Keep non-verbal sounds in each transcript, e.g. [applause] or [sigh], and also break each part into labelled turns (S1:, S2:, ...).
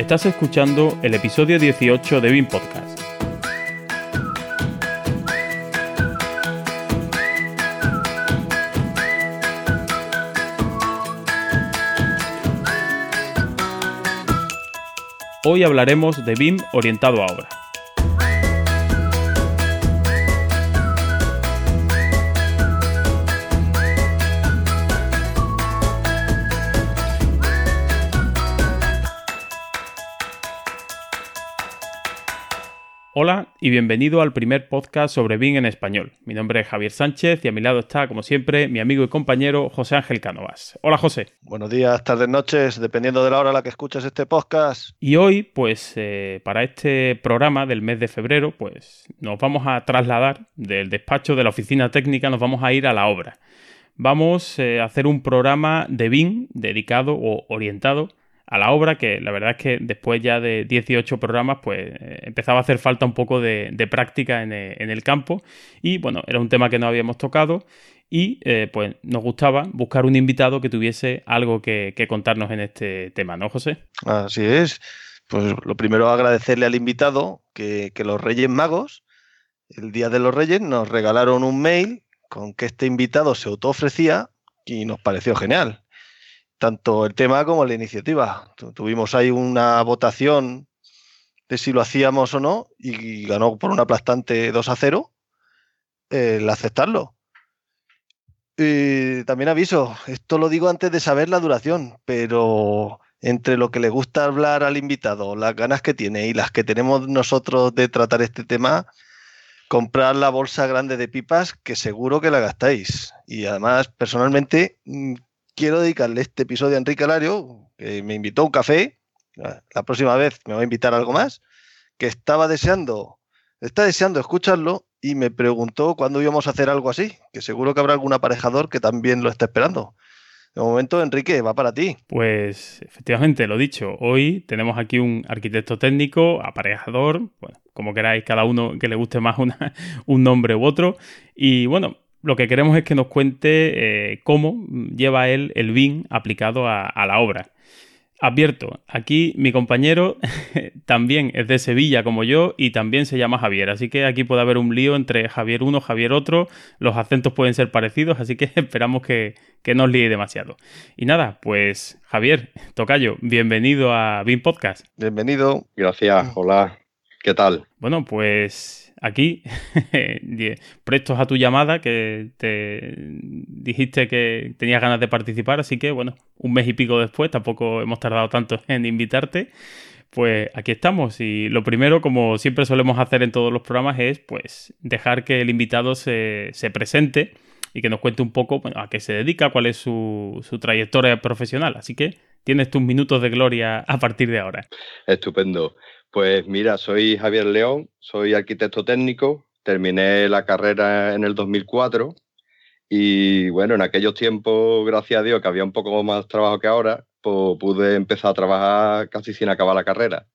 S1: Estás escuchando el episodio 18 de BIM Podcast. Hoy hablaremos de BIM orientado a obra. Hola y bienvenido al primer podcast sobre BIM en español. Mi nombre es Javier Sánchez y a mi lado está, como siempre, mi amigo y compañero José Ángel Cánovas. Hola José.
S2: Buenos días, tardes, noches, dependiendo de la hora a la que escuches este podcast.
S1: Y hoy, pues, eh, para este programa del mes de febrero, pues nos vamos a trasladar del despacho de la oficina técnica, nos vamos a ir a la obra. Vamos eh, a hacer un programa de BIM dedicado o orientado a la obra, que la verdad es que después ya de 18 programas, pues eh, empezaba a hacer falta un poco de, práctica eh, en, el campo. Y bueno, era un tema que no habíamos tocado y eh, pues nos gustaba buscar un invitado que tuviese algo que, contarnos en este tema, ¿no, José?
S2: Así es. Pues lo primero agradecerle al invitado que, que los Reyes Magos, el Día de los Reyes, nos regalaron un mail con que este invitado se autoofrecía y nos pareció genial tanto el tema como la iniciativa. Tuvimos ahí una votación de si lo hacíamos o no y ganó por un aplastante 2 a 0 el aceptarlo. Y también aviso, esto lo digo antes de saber la duración, pero entre lo que le gusta hablar al invitado, las ganas que tiene y las que tenemos nosotros de tratar este tema, comprar la bolsa grande de pipas que seguro que la gastáis. Y además, personalmente, mm, quiero dedicarle este episodio a Enrique Alario, que me invitó a un café. La próxima vez me va a invitar algo más. Que estaba deseando, está deseando escucharlo y me preguntó cuándo íbamos a hacer algo así. Que seguro que habrá algún aparejador que también lo está esperando. De momento, Enrique, va para ti.
S1: Pues efectivamente, lo dicho, hoy tenemos aquí un arquitecto técnico, aparejador, bueno, como queráis, cada uno que le guste más [laughs] un nombre u otro. Y bueno, lo que queremos es que nos cuente eh, cómo lleva él el BIM aplicado a, la obra. Advierto, aquí mi compañero [laughs] también es de Sevilla como yo y también se llama Javier, así que aquí puede haber un lío entre Javier uno, Javier otro, los acentos pueden ser parecidos, así que [laughs] esperamos que, que no os líe demasiado. Y nada, pues Javier, Tocayo, bienvenido a BIM Podcast.
S2: Bienvenido.
S3: Gracias, hola, ¿qué tal?
S1: Bueno, pues aquí, [laughs] prestos a tu llamada, que te dijiste que tenías ganas de participar, así que bueno, un mes y pico después, tampoco hemos tardado tanto [laughs] en invitarte, pues aquí estamos. Y lo primero, como siempre solemos hacer en todos los programas, es pues dejar que el invitado se, presente y que nos cuente un poco a qué se dedica, cuál es su, su trayectoria profesional. Así que tienes tus minutos de gloria a partir de ahora.
S3: Estupendo. Pues mira, soy Javier León, soy arquitecto técnico, terminé la carrera en el 2004 y bueno, en aquellos tiempos, gracias a Dios, que había un poco más trabajo que ahora, pues pude empezar a trabajar casi sin acabar la carrera.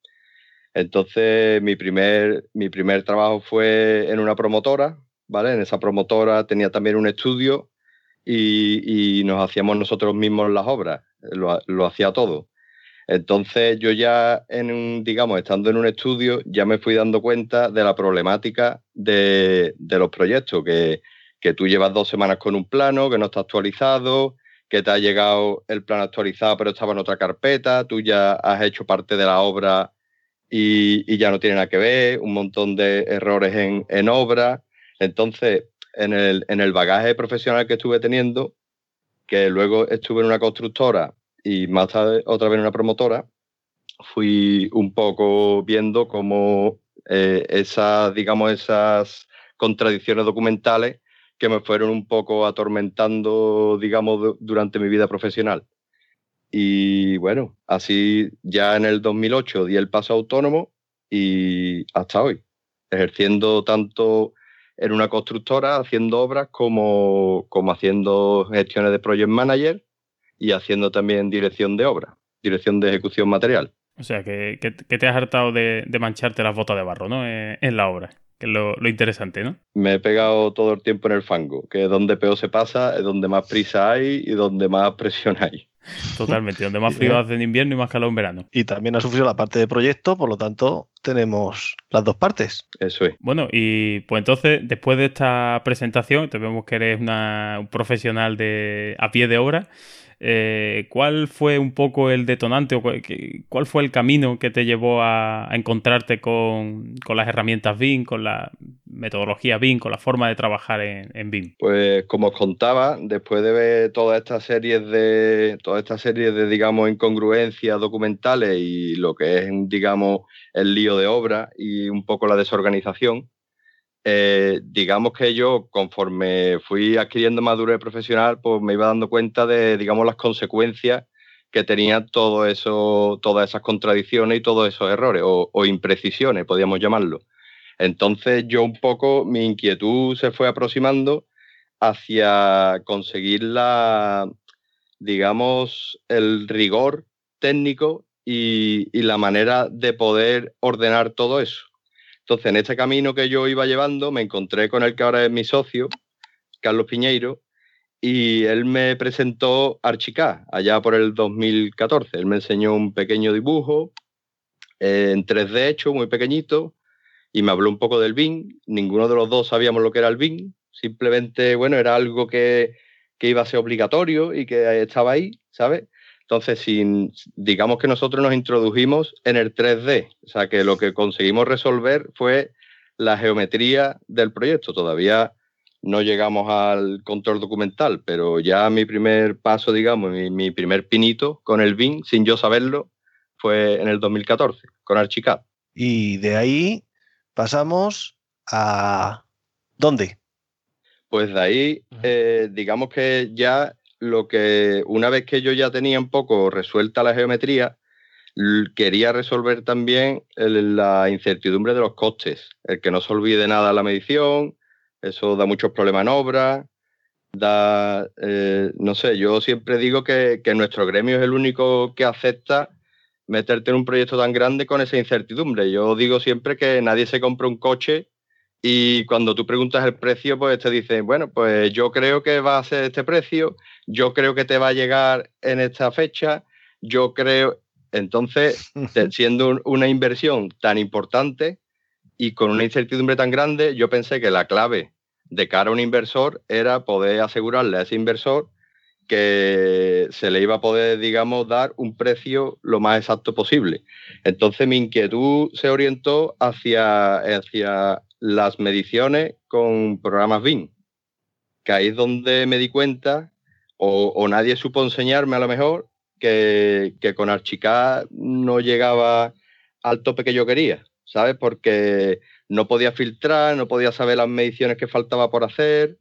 S3: Entonces, mi primer, mi primer trabajo fue en una promotora, ¿vale? En esa promotora tenía también un estudio y, nos hacíamos nosotros mismos las obras, lo hacía todo. Entonces yo ya, en digamos, estando en un estudio, ya me fui dando cuenta de la problemática de, los proyectos, que, tú llevas dos semanas con un plano que no está actualizado, que te ha llegado el plano actualizado pero estaba en otra carpeta, tú ya has hecho parte de la obra y, ya no tiene nada que ver, un montón de errores en, obra. Entonces, en el, en el bagaje profesional que estuve teniendo, que luego estuve en una constructora y más otra vez en una promotora, fui un poco viendo cómo eh, esas, digamos, esas contradicciones documentales que me fueron un poco atormentando, digamos, durante mi vida profesional. Y bueno, así ya en el 2008 di el paso autónomo y hasta hoy, ejerciendo tanto en una constructora, haciendo obras, como, como haciendo gestiones de project manager y haciendo también dirección de obra, dirección de ejecución material.
S1: O sea, que, te has hartado de, mancharte las botas de barro, ¿no? Eh, en la obra, que es lo, interesante, ¿no?
S3: Me he pegado todo el tiempo en el fango, que es donde peor se pasa, es donde más prisa hay y donde más [laughs] presión hay.
S1: Totalmente, donde más [laughs] frío hace en invierno y más calor en verano.
S2: Y también ha sufrido la parte de proyecto, por lo tanto tenemos las dos partes.
S3: Eso es.
S1: Bueno, y pues entonces, después de esta presentación, te vemos que eres una, un profesional de a pie de obra. Eh, ¿Cuál fue un poco el detonante o cuál fue el camino que te llevó a, encontrarte con, las herramientas BIM, con la metodología BIM, con la forma de trabajar en, en, BIM?
S3: Pues como os contaba, después de ver todas estas series de todas estas series de digamos incongruencias documentales y lo que es digamos el lío de obra y un poco la desorganización, eh, digamos que yo, conforme fui adquiriendo madurez profesional, pues me iba dando cuenta de, digamos, las consecuencias que tenía todo eso, todas esas contradicciones y todos esos errores, o, imprecisiones, podríamos llamarlo. Entonces yo un poco, mi inquietud se fue aproximando hacia conseguir la, digamos, el rigor técnico y la manera de poder ordenar todo eso. Entonces, en este camino que yo iba llevando, me encontré con el que ahora es mi socio, Carlos Piñeiro, y él me presentó Archicad allá por el 2014. Él me enseñó un pequeño dibujo eh, en 3D hecho, muy pequeñito, y me habló un poco del BIM. Ninguno de los dos sabíamos lo que era el BIM. Simplemente, bueno, era algo que, que iba a ser obligatorio y que estaba ahí, ¿sabes? Entonces, sin, digamos que nosotros nos introdujimos en el 3D, o sea que lo que conseguimos resolver fue la geometría del proyecto. Todavía no llegamos al control documental, pero ya mi primer paso, digamos, mi, primer pinito con el BIM, sin yo saberlo, fue en el 2014, con Archicad.
S2: Y de ahí pasamos a... ¿Dónde?
S3: Pues de ahí, eh, digamos que ya lo que una vez que yo ya tenía un poco resuelta la geometría, quería resolver también la incertidumbre de los costes, el que no se olvide nada la medición, eso da muchos problemas en obra, da, eh, no sé, yo siempre digo que, que, nuestro gremio es el único que acepta meterte en un proyecto tan grande con esa incertidumbre. Yo digo siempre que nadie se compra un coche y cuando tú preguntas el precio, pues te dicen, bueno, pues yo creo que va a ser este precio, yo creo que te va a llegar en esta fecha, yo creo, entonces, [laughs] siendo una inversión tan importante y con una incertidumbre tan grande, yo pensé que la clave de cara a un inversor era poder asegurarle a ese inversor que se le iba a poder, digamos, dar un precio lo más exacto posible. Entonces mi inquietud se orientó hacia, hacia las mediciones con programas BIM, que ahí es donde me di cuenta, o, nadie supo enseñarme a lo mejor, que, con Archicad no llegaba al tope que yo quería, ¿sabes? Porque no podía filtrar, no podía saber las mediciones que faltaba por hacer,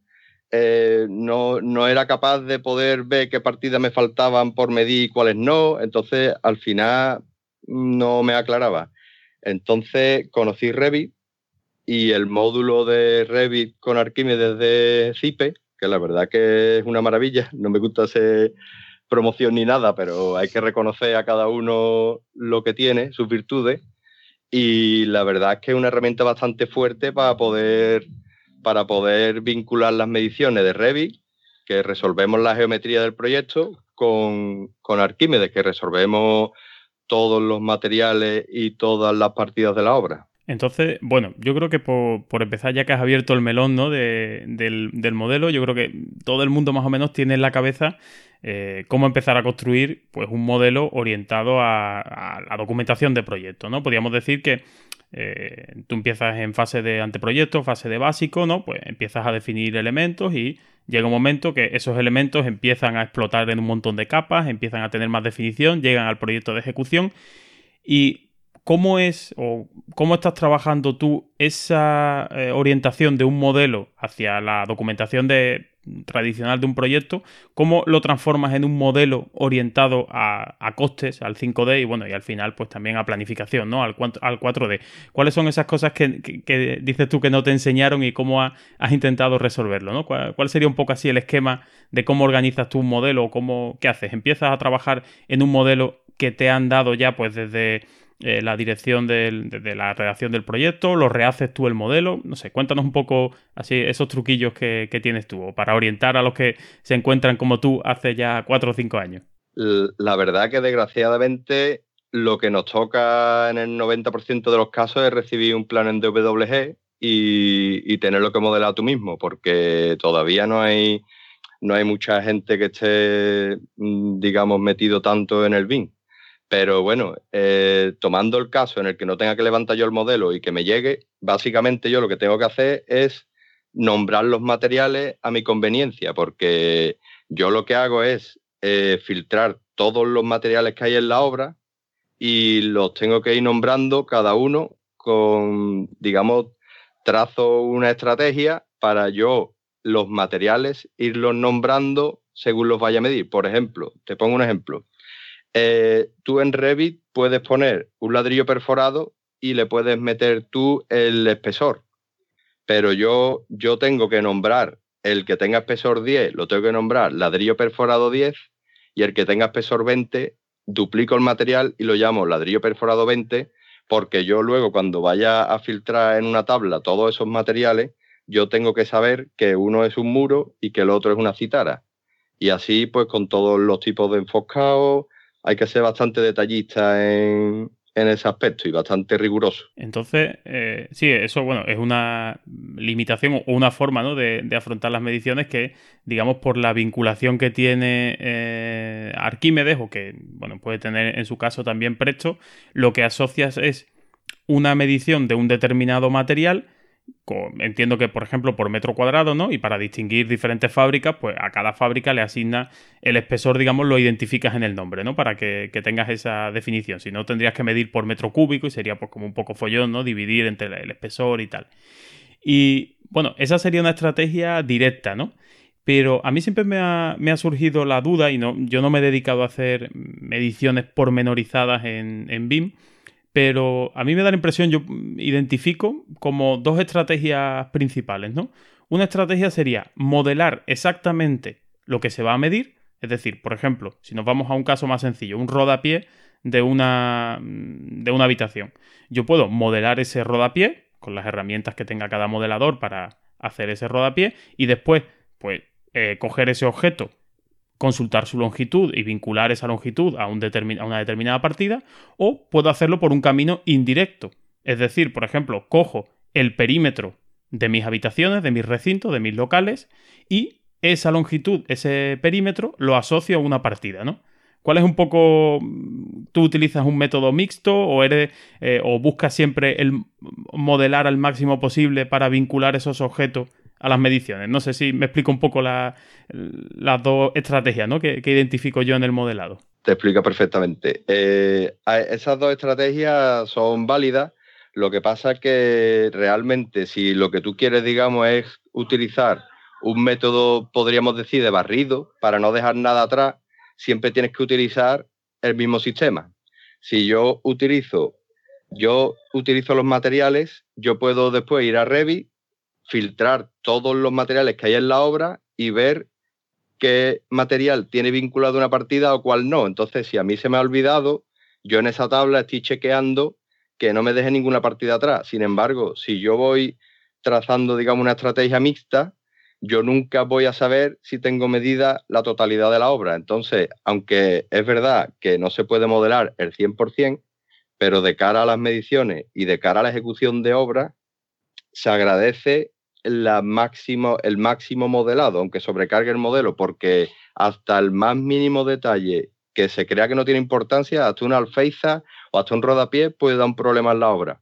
S3: eh, no, no, era capaz de poder ver qué partidas me faltaban por medir y cuáles no, entonces al final no me aclaraba. Entonces conocí Revit y el módulo de Revit con Arquímedes de Cipe, que la verdad que es una maravilla, no me gusta hacer promoción ni nada, pero hay que reconocer a cada uno lo que tiene, sus virtudes, y la verdad es que es una herramienta bastante fuerte para poder, para poder vincular las mediciones de Revit, que resolvemos la geometría del proyecto, con, con Arquímedes, que resolvemos todos los materiales y todas las partidas de la obra.
S1: Entonces, bueno, yo creo que por, empezar, ya que has abierto el melón ¿no? del, modelo, yo creo que todo el mundo más o menos tiene en la cabeza eh, cómo empezar a construir pues, un modelo orientado a, la documentación de proyectos. ¿no? Podríamos decir que eh, tú empiezas en fase de anteproyecto, fase de básico, ¿no? Pues empiezas a definir elementos y llega un momento que esos elementos empiezan a explotar en un montón de capas, empiezan a tener más definición, llegan al proyecto de ejecución y ¿Cómo es o cómo estás trabajando tú esa eh, orientación de un modelo hacia la documentación de, tradicional de un proyecto? ¿Cómo lo transformas en un modelo orientado a, costes, al 5D y bueno, y al final pues también a planificación, ¿no? Al, al 4D. ¿Cuáles son esas cosas que, dices tú que no te enseñaron y cómo has intentado resolverlo, ¿no? ¿Cuál, sería un poco así el esquema de cómo organizas tú un modelo o cómo, qué haces? ¿Empiezas a trabajar en un modelo que te han dado ya pues desde eh, la dirección de, la redacción del proyecto, lo rehaces tú el modelo, no sé, cuéntanos un poco así esos truquillos que, tienes tú para orientar a los que se encuentran como tú hace ya cuatro o cinco años.
S3: la verdad que desgraciadamente lo que nos toca en el 90% de los casos es recibir un plan en DWG y, y, tenerlo que modelar tú mismo, porque todavía no hay, no hay mucha gente que esté, mm, digamos, metido tanto en el BIM. Pero bueno, eh, tomando el caso en el que no tenga que levantar yo el modelo y que me llegue, básicamente yo lo que tengo que hacer es nombrar los materiales a mi conveniencia, porque yo lo que hago es eh, filtrar todos los materiales que hay en la obra y los tengo que ir nombrando cada uno con, digamos, trazo una estrategia para yo los materiales irlos nombrando según los vaya a medir. Por ejemplo, te pongo un ejemplo. Eh, tú en Revit puedes poner un ladrillo perforado y le puedes meter tú el espesor. Pero yo, yo tengo que nombrar el que tenga espesor 10, lo tengo que nombrar ladrillo perforado 10 y el que tenga espesor 20, duplico el material y lo llamo ladrillo perforado 20 porque yo luego cuando vaya a filtrar en una tabla todos esos materiales, yo tengo que saber que uno es un muro y que el otro es una citara. Y así pues con todos los tipos de enfoscados, hay que ser bastante detallista en, ese aspecto y bastante riguroso.
S1: Entonces, eh, sí, eso bueno, es una limitación o una forma ¿no? de, afrontar las mediciones que, digamos, por la vinculación que tiene eh, Arquímedes o que bueno, puede tener en su caso también Presto, lo que asocias es una medición de un determinado material entiendo que, por ejemplo, por metro cuadrado, ¿no? Y para distinguir diferentes fábricas, pues a cada fábrica le asigna el espesor, digamos, lo identificas en el nombre, ¿no? Para que, tengas esa definición. Si no, tendrías que medir por metro cúbico y sería pues como un poco follón, ¿no? Dividir entre el espesor y tal. Y bueno, esa sería una estrategia directa, ¿no? Pero a mí siempre me ha, surgido la duda, y no, yo no me he dedicado a hacer mediciones pormenorizadas en, en BIM, pero a mí me da la impresión, yo identifico como dos estrategias principales, ¿no? Una estrategia sería modelar exactamente lo que se va a medir, es decir, por ejemplo, si nos vamos a un caso más sencillo, un rodapié de una, de una habitación. Yo puedo modelar ese rodapié con las herramientas que tenga cada modelador para hacer ese rodapié y después, pues, eh, coger ese objeto consultar su longitud y vincular esa longitud a, un a una determinada partida, o puedo hacerlo por un camino indirecto. Es decir, por ejemplo, cojo el perímetro de mis habitaciones, de mis recintos, de mis locales, y esa longitud, ese perímetro, lo asocio a una partida, ¿no? ¿Cuál es un poco. ¿Tú utilizas un método mixto o, eres, eh, o buscas siempre el modelar al máximo posible para vincular esos objetos a las mediciones. No sé si me explico un poco las dos estrategias ¿no? que, identifico yo en el modelado.
S3: Te explico perfectamente. Eh, esas dos estrategias son válidas. Lo que pasa es que realmente si lo que tú quieres, digamos, es utilizar un método, podríamos decir, de barrido para no dejar nada atrás, siempre tienes que utilizar el mismo sistema. Si yo utilizo, yo utilizo los materiales, yo puedo después ir a Revit filtrar todos los materiales que hay en la obra y ver qué material tiene vinculado una partida o cuál no. Entonces, si a mí se me ha olvidado, yo en esa tabla estoy chequeando que no me deje ninguna partida atrás. Sin embargo, si yo voy trazando, digamos, una estrategia mixta, yo nunca voy a saber si tengo medida la totalidad de la obra. Entonces, aunque es verdad que no se puede modelar el 100%, pero de cara a las mediciones y de cara a la ejecución de obra, se agradece la máximo, el máximo modelado, aunque sobrecargue el modelo, porque hasta el más mínimo detalle que se crea que no tiene importancia, hasta una alfeiza o hasta un rodapié puede dar un problema en la obra.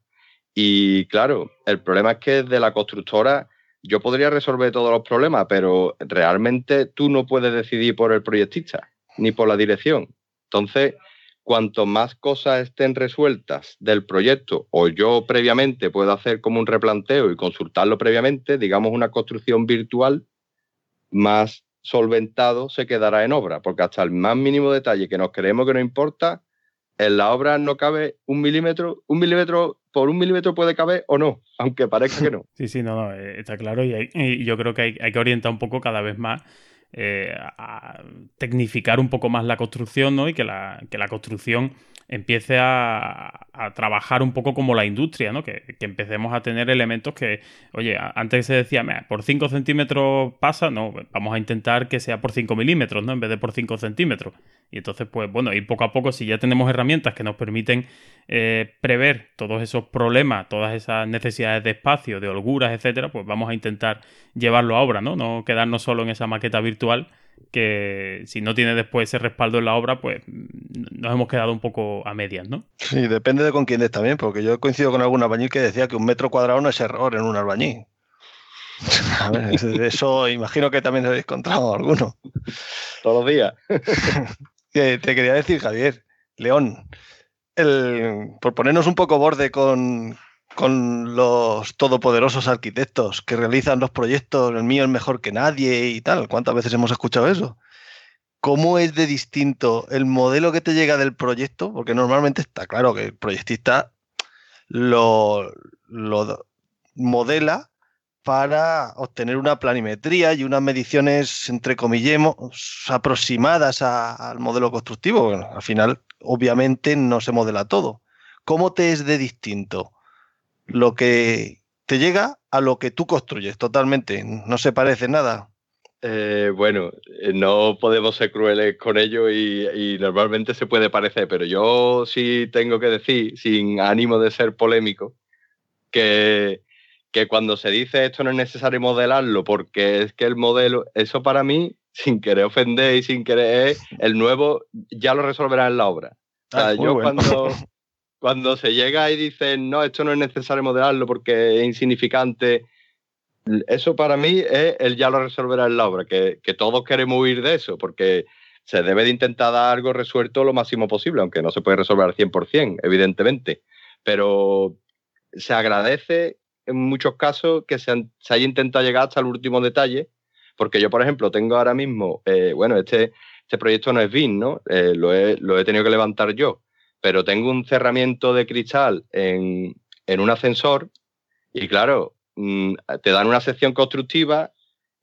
S3: Y claro, el problema es que de la constructora yo podría resolver todos los problemas, pero realmente tú no puedes decidir por el proyectista ni por la dirección. Entonces, cuanto más cosas estén resueltas del proyecto o yo previamente puedo hacer como un replanteo y consultarlo previamente, digamos una construcción virtual, más solventado se quedará en obra, porque hasta el más mínimo detalle que nos creemos que no importa, en la obra no cabe un milímetro, un milímetro por un milímetro puede caber o no, aunque parezca que no. [laughs]
S1: Sí, sí, no, no, eh, está claro y, yo creo que hay, hay que orientar un poco cada vez más eh, a tecnificar un poco más la construcción, ¿no? Y que la, que la construcción empiece a, trabajar un poco como la industria, ¿no? Que, empecemos a tener elementos que, oye, antes se decía, por 5 centímetros pasa, no, vamos a intentar que sea por 5 milímetros, ¿no? En vez de por 5 centímetros. Y entonces, pues bueno, y poco a poco, si ya tenemos herramientas que nos permiten eh, prever todos esos problemas, todas esas necesidades de espacio, de holguras, etcétera, pues vamos a intentar llevarlo a obra, ¿no? No quedarnos solo en esa maqueta virtual que si no tiene después ese respaldo en la obra, pues nos hemos quedado un poco a medias, ¿no?
S2: Sí, depende de con quién es también, porque yo coincido con algún albañil que decía que un metro cuadrado no es error en un albañil. A ver, eso imagino que también habéis encontrado alguno.
S3: Todos los días. [laughs]
S2: te quería decir, Javier, León, por ponernos un poco borde con, con los todopoderosos arquitectos que realizan los proyectos, el mío es mejor que nadie y tal. ¿Cuántas veces hemos escuchado eso? ¿Cómo es de distinto el modelo que te llega del proyecto? Porque normalmente está claro que el proyectista lo, modela para obtener una planimetría y unas mediciones, entre comillemos, aproximadas al modelo constructivo. Al final, obviamente, no se modela todo. ¿Cómo te es de distinto lo que te llega a lo que tú construyes? Totalmente, no se parece nada.
S3: Eh, bueno, eh, no podemos ser crueles con ello y, y, normalmente se puede parecer, pero yo sí tengo que decir, sin ánimo de ser polémico, que que cuando se dice esto no es necesario modelarlo porque es que el modelo, eso para mí, sin querer ofender y sin querer, el nuevo ya lo resolverá en la obra. O sea, ah, yo cuando, [laughs] cuando se llega y dicen, no, esto no es necesario modelarlo porque es insignificante, eso para mí es el ya lo resolverá en la obra, que, que todos queremos huir de eso, porque se debe de intentar dar algo resuelto lo máximo posible, aunque no se puede resolver al 100%, evidentemente. Pero se agradece en muchos casos que se, haya intentado llegar hasta el último detalle, porque yo, por ejemplo, tengo ahora mismo, eh, bueno, este, este proyecto no es BIM, ¿no? Eh, lo, he, lo, he, tenido que levantar yo, pero tengo un cerramiento de cristal en, en un ascensor y claro, mm, te dan una sección constructiva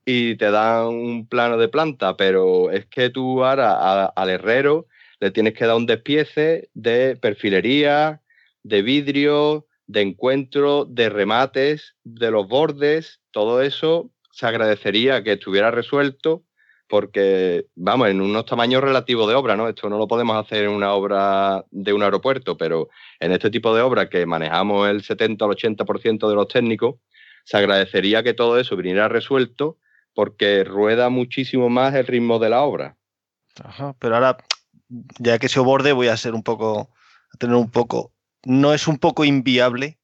S3: y te dan un plano de planta, pero es que tú ahora al herrero le tienes que dar un despiece de perfilería, de vidrio, de encuentro, de remates, de los bordes, todo eso se agradecería que estuviera resuelto porque, vamos, en unos tamaños relativos de obra, ¿no? Esto no lo podemos hacer en una obra de un aeropuerto, pero en este tipo de obra que manejamos el 70 al 80% de los técnicos, se agradecería que todo eso viniera resuelto porque rueda muchísimo más el ritmo de la obra.
S2: Ajá, pero ahora, ya que se borde, voy a ser un poco, a tener un poco no es un poco inviable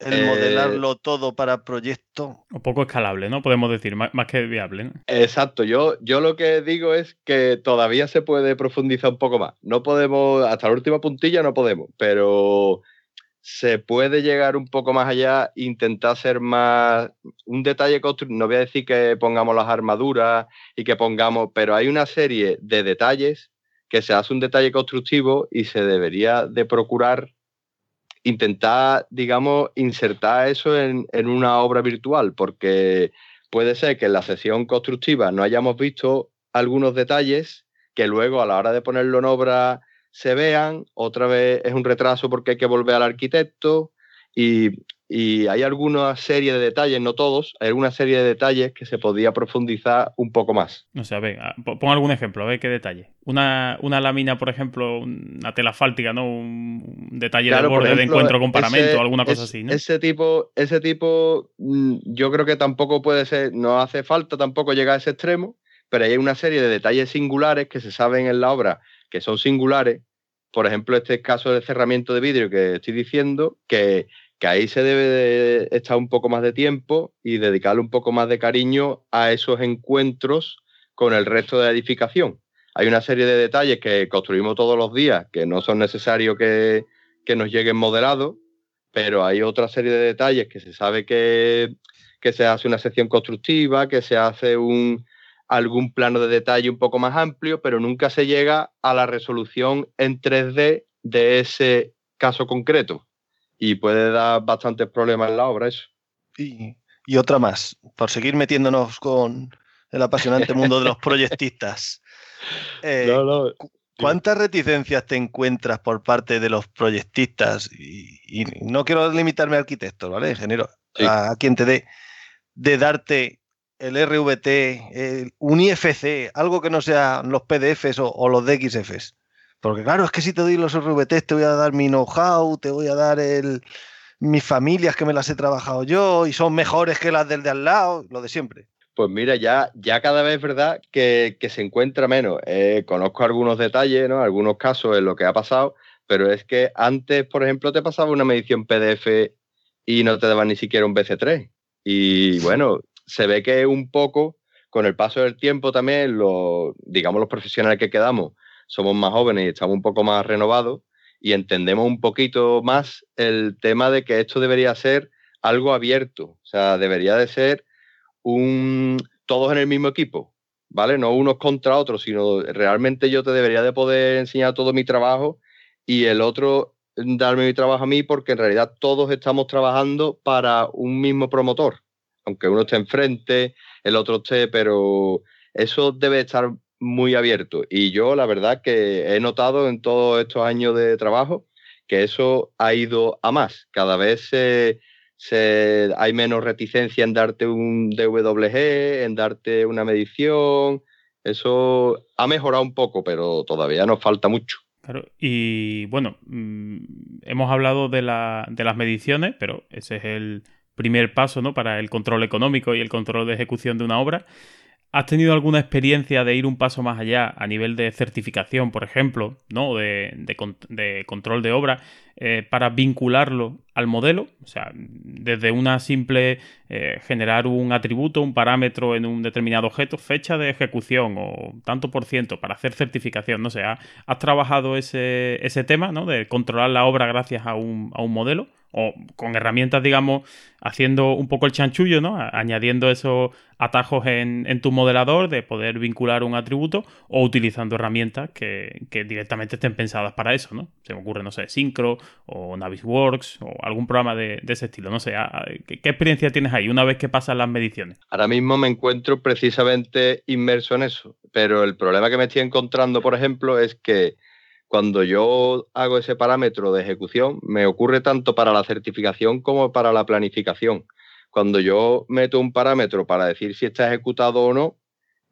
S2: el eh, modelarlo todo para proyecto.
S1: Un poco escalable, ¿no? Podemos decir, más, que viable.
S3: Exacto, yo, yo lo que digo es que todavía se puede profundizar un poco más. No podemos, hasta la última puntilla no podemos, pero se puede llegar un poco más allá, intentar hacer más un detalle constructivo. No voy a decir que pongamos las armaduras y que pongamos, pero hay una serie de detalles que se hace un detalle constructivo y se debería de procurar intentar, digamos, insertar eso en, una obra virtual, porque puede ser que en la sesión constructiva no hayamos visto algunos detalles que luego a la hora de ponerlo en obra se vean, otra vez es un retraso porque hay que volver al arquitecto y y hay alguna serie de detalles, no todos, hay alguna serie de detalles que se podía profundizar un poco más.
S1: O sea, a pon algún ejemplo, a ver qué detalle. Una, una lámina, por ejemplo, una tela fáltica, ¿no? Un detalle de borde de encuentro con paramento, alguna cosa así, ¿no?
S3: Ese tipo, ese tipo, mm, yo creo que tampoco puede ser, no hace falta tampoco llegar a ese extremo, pero hay una serie de detalles singulares que se saben en la obra que son singulares. Por ejemplo, este caso de cerramiento de vidrio que estoy diciendo, que que ahí se debe de estar un poco más de tiempo y dedicarle un poco más de cariño a esos encuentros con el resto de la edificación. Hay una serie de detalles que construimos todos los días que no son necesarios que, nos lleguen modelados, pero hay otra serie de detalles que se sabe que, que se hace una sección constructiva, que se hace un, algún plano de detalle un poco más amplio, pero nunca se llega a la resolución en 3D de ese caso concreto y puede dar bastantes problemas en la obra eso.
S2: Y, otra más, por seguir metiéndonos con el apasionante mundo de los [laughs] proyectistas. Eh, ¿Cuántas reticencias te encuentras por parte de los proyectistas? Y, no quiero limitarme a arquitectos, ¿vale? Ingeniero, a, quien te dé, de darte el RVT, un IFC, algo que no sea los PDFs o, los DXFs. Porque claro, es que si te doy los RVT te voy a dar mi know-how, te voy a dar el, mis familias que me las he trabajado yo y son mejores que las del de al lado, lo de siempre.
S3: Pues mira, ya, ya cada vez es verdad que, se encuentra menos. Eh, conozco algunos detalles, ¿no? algunos casos en lo que ha pasado, pero es que antes, por ejemplo, te pasaba una medición PDF y no te daban ni siquiera un BC3. Y bueno, se ve que un poco, con el paso del tiempo también, los, digamos, los profesionales que quedamos, somos más jóvenes y estamos un poco más renovados y entendemos un poquito más el tema de que esto debería ser algo abierto, o sea, debería de ser un todos en el mismo equipo, ¿vale? No unos contra otros, sino realmente yo te debería de poder enseñar todo mi trabajo y el otro darme mi trabajo a mí porque en realidad todos estamos trabajando para un mismo promotor, aunque uno esté enfrente, el otro esté, pero eso debe estar muy abierto. Y yo la verdad que he notado en todos estos años de trabajo que eso ha ido a más. Cada vez se, hay menos reticencia en darte un DWG, en darte una medición. Eso ha mejorado un poco, pero todavía nos falta mucho.
S1: Claro, y bueno, mm, hemos hablado de, la, de las mediciones, pero ese es el primer paso ¿no? para el control económico y el control de ejecución de una obra. ¿Has tenido alguna experiencia de ir un paso más allá a nivel de certificación, por ejemplo, ¿no? de, control de obra, eh, para vincularlo al modelo? O sea, desde una simple eh, generar un atributo, un parámetro en un determinado objeto, fecha de ejecución o tanto por ciento para hacer certificación. No sé, ¿has, trabajado ese, ese tema ¿no? de controlar la obra gracias a un, a un modelo? O con herramientas, digamos, haciendo un poco el chanchullo, ¿no? Añadiendo esos atajos en, tu modelador de poder vincular un atributo o utilizando herramientas que, directamente estén pensadas para eso, ¿no? Se me ocurre, no sé, Synchro o Navisworks o algún programa de, ese estilo, no sé. ¿qué, ¿Qué experiencia tienes ahí una vez que pasan las mediciones?
S3: Ahora mismo me encuentro precisamente inmerso en eso, pero el problema que me estoy encontrando, por ejemplo, es que cuando yo hago ese parámetro de ejecución, me ocurre tanto para la certificación como para la planificación. Cuando yo meto un parámetro para decir si está ejecutado o no,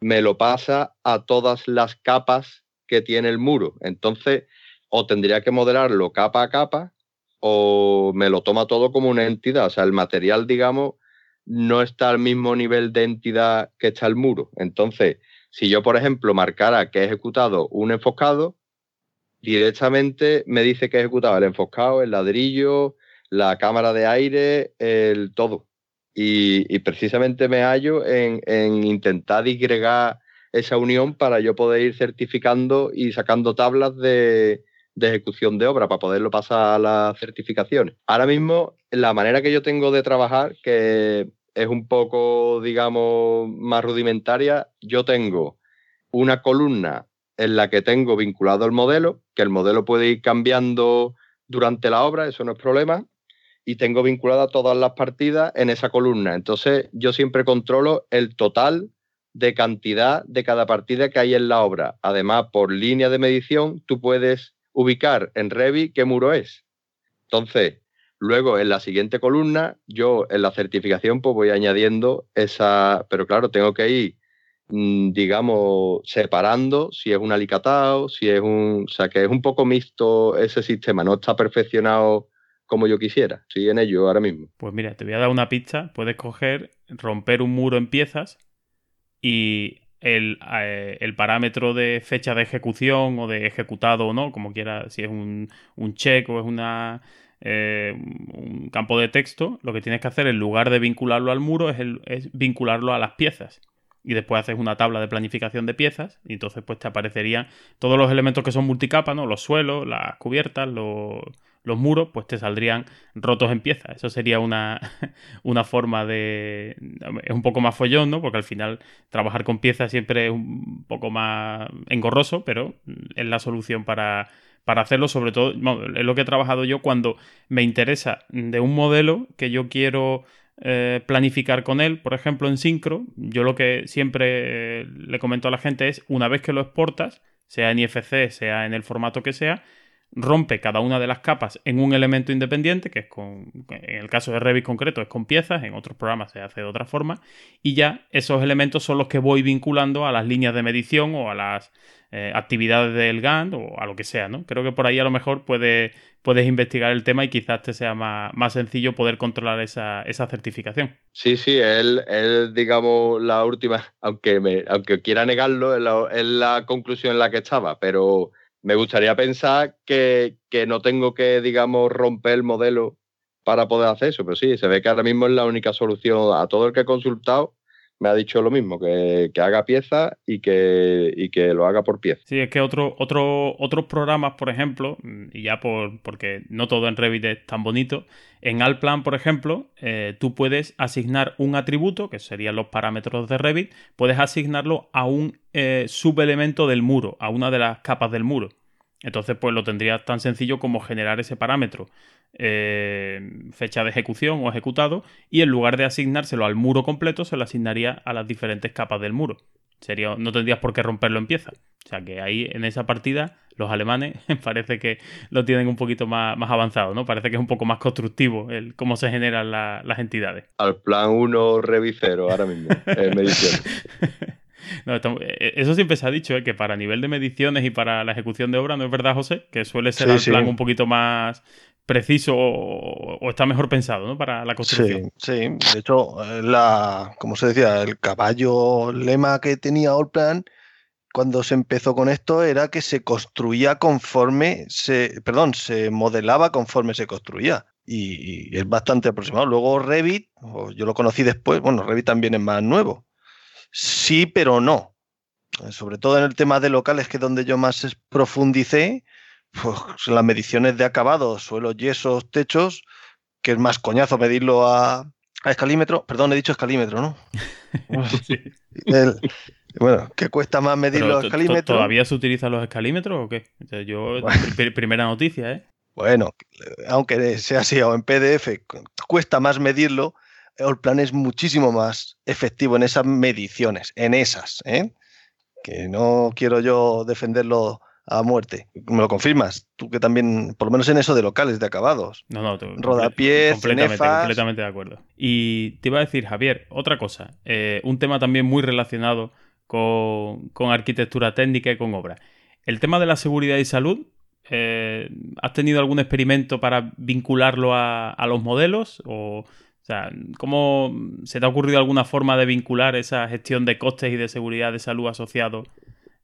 S3: me lo pasa a todas las capas que tiene el muro. Entonces, o tendría que modelarlo capa a capa, o me lo toma todo como una entidad. O sea, el material, digamos, no está al mismo nivel de entidad que está el muro. Entonces, si yo, por ejemplo, marcara que he ejecutado un enfocado, directamente me dice que he ejecutado el enfoscado, el ladrillo, la cámara de aire, el todo. Y, precisamente me hallo en, intentar disgregar esa unión para yo poder ir certificando y sacando tablas de, de ejecución de obra para poderlo pasar a las certificaciones. Ahora mismo, la manera que yo tengo de trabajar, que es un poco, digamos, más rudimentaria, yo tengo una columna en la que tengo vinculado el modelo, que el modelo puede ir cambiando durante la obra, eso no es problema, y tengo vinculadas todas las partidas en esa columna. Entonces yo siempre controlo el total de cantidad de cada partida que hay en la obra. Además, por línea de medición, tú puedes ubicar en Revit qué muro es. Entonces, luego en la siguiente columna, yo en la certificación pues voy añadiendo esa, pero claro, tengo que ir digamos, separando si es un alicatado, si es un. O sea, que es un poco mixto ese sistema, no está perfeccionado como yo quisiera. Estoy en ello ahora mismo.
S1: Pues mira, te voy a dar una pista. Puedes coger, romper un muro en piezas y el, eh, el, parámetro de fecha de ejecución o de ejecutado o no, como quiera, si es un, un check o es una. Eh, un campo de texto, lo que tienes que hacer en lugar de vincularlo al muro es vincularlo a las piezas y después haces una tabla de planificación de piezas y entonces pues te aparecerían todos los elementos que son multicapa, ¿no? Los suelos, las cubiertas, los, muros, pues te saldrían rotos en piezas. Eso sería una, [laughs] una forma de... Es un poco más follón, ¿no? Porque al final trabajar con piezas siempre es un poco más engorroso, pero es la solución para, para hacerlo, sobre todo, es lo que he trabajado yo cuando me interesa de un modelo que yo quiero eh, planificar con él, por ejemplo, en Syncro, yo lo que siempre eh, le comento a la gente es, una vez que lo exportas, sea en IFC, sea en el formato que sea, rompe cada una de las capas en un elemento independiente, que es con, en el caso de Revit concreto es con piezas, en otros programas se hace de otra forma, y ya esos elementos son los que voy vinculando a las líneas de medición o a las eh, actividades del Gantt o a lo que sea, ¿no? Creo que por ahí a lo mejor puede, puedes investigar el tema y quizás te sea más, más sencillo poder controlar esa, esa certificación.
S3: Sí, sí, él, digamos, la última, aunque, me, aunque quiera negarlo, es la, es la conclusión en la que estaba, pero me gustaría pensar que, que, no tengo que, digamos, romper el modelo para poder hacer eso, pero sí, se ve que ahora mismo es la única solución a todo el que he consultado me ha dicho lo mismo, que, haga pieza y que, que lo haga por pieza.
S1: Sí, es que otro, otro, otros programas, por ejemplo, y ya por, porque no todo en Revit es tan bonito, en Alplan, por ejemplo, eh, tú puedes asignar un atributo, que serían los parámetros de Revit, puedes asignarlo a un eh, subelemento del muro, a una de las capas del muro. Entonces, pues lo tendrías tan sencillo como generar ese parámetro eh, fecha de ejecución o ejecutado y en lugar de asignárselo al muro completo se lo asignaría a las diferentes capas del muro. Sería, no tendrías por qué romperlo en piezas. O sea que ahí en esa partida los alemanes [laughs] parece que lo tienen un poquito más, más avanzado, ¿no? Parece que es un poco más constructivo el cómo se generan las entidades.
S3: Al plan 1 revisero ahora mismo, en medición. [laughs]
S1: Eh, eso siempre se ha dicho, ¿eh? que para nivel de mediciones y para la ejecución de obra, ¿no es verdad, José? Que suele ser el plan un poquito más, preciso o, está mejor pensado ¿no? para la construcción.
S2: Sí, sí. De hecho, eh, la, como se decía, el caballo lema que tenía Allplan cuando se empezó con esto era que se construía conforme se, perdón, se modelaba conforme se construía. Y, es bastante aproximado. Luego Revit, yo lo conocí después, bueno, Revit también es más nuevo. Sí, pero no. Sobre todo en el tema de locales, que es donde yo más profundicé, pues, las mediciones de acabados, suelos, yesos, techos, que es más coñazo medirlo a, escalímetro. Perdón, he dicho escalímetro, ¿no? [laughs] bueno, ¿qué cuesta más medirlo a escalímetro?
S1: ¿Todavía se utilizan los escalímetros o qué? Yo, primera noticia, ¿eh?
S2: Bueno, aunque sea así o en PDF, cuesta más medirlo. El plan es muchísimo más efectivo en esas mediciones, en esas, ¿eh? Que no quiero yo defenderlo a muerte. ¿Me lo confirmas? Tú que también, por lo menos en eso de locales, de acabados.
S1: No, no,
S2: Rodapiés,
S1: completamente, completamente de acuerdo. Y te iba a decir, Javier, otra cosa. Eh, un tema también muy relacionado con, arquitectura técnica y con obra. El tema de la seguridad y salud. Eh, ¿Has tenido algún experimento para vincularlo a, a los modelos? O, o sea, ¿cómo se te ha ocurrido alguna forma de vincular esa gestión de costes y de seguridad de salud asociado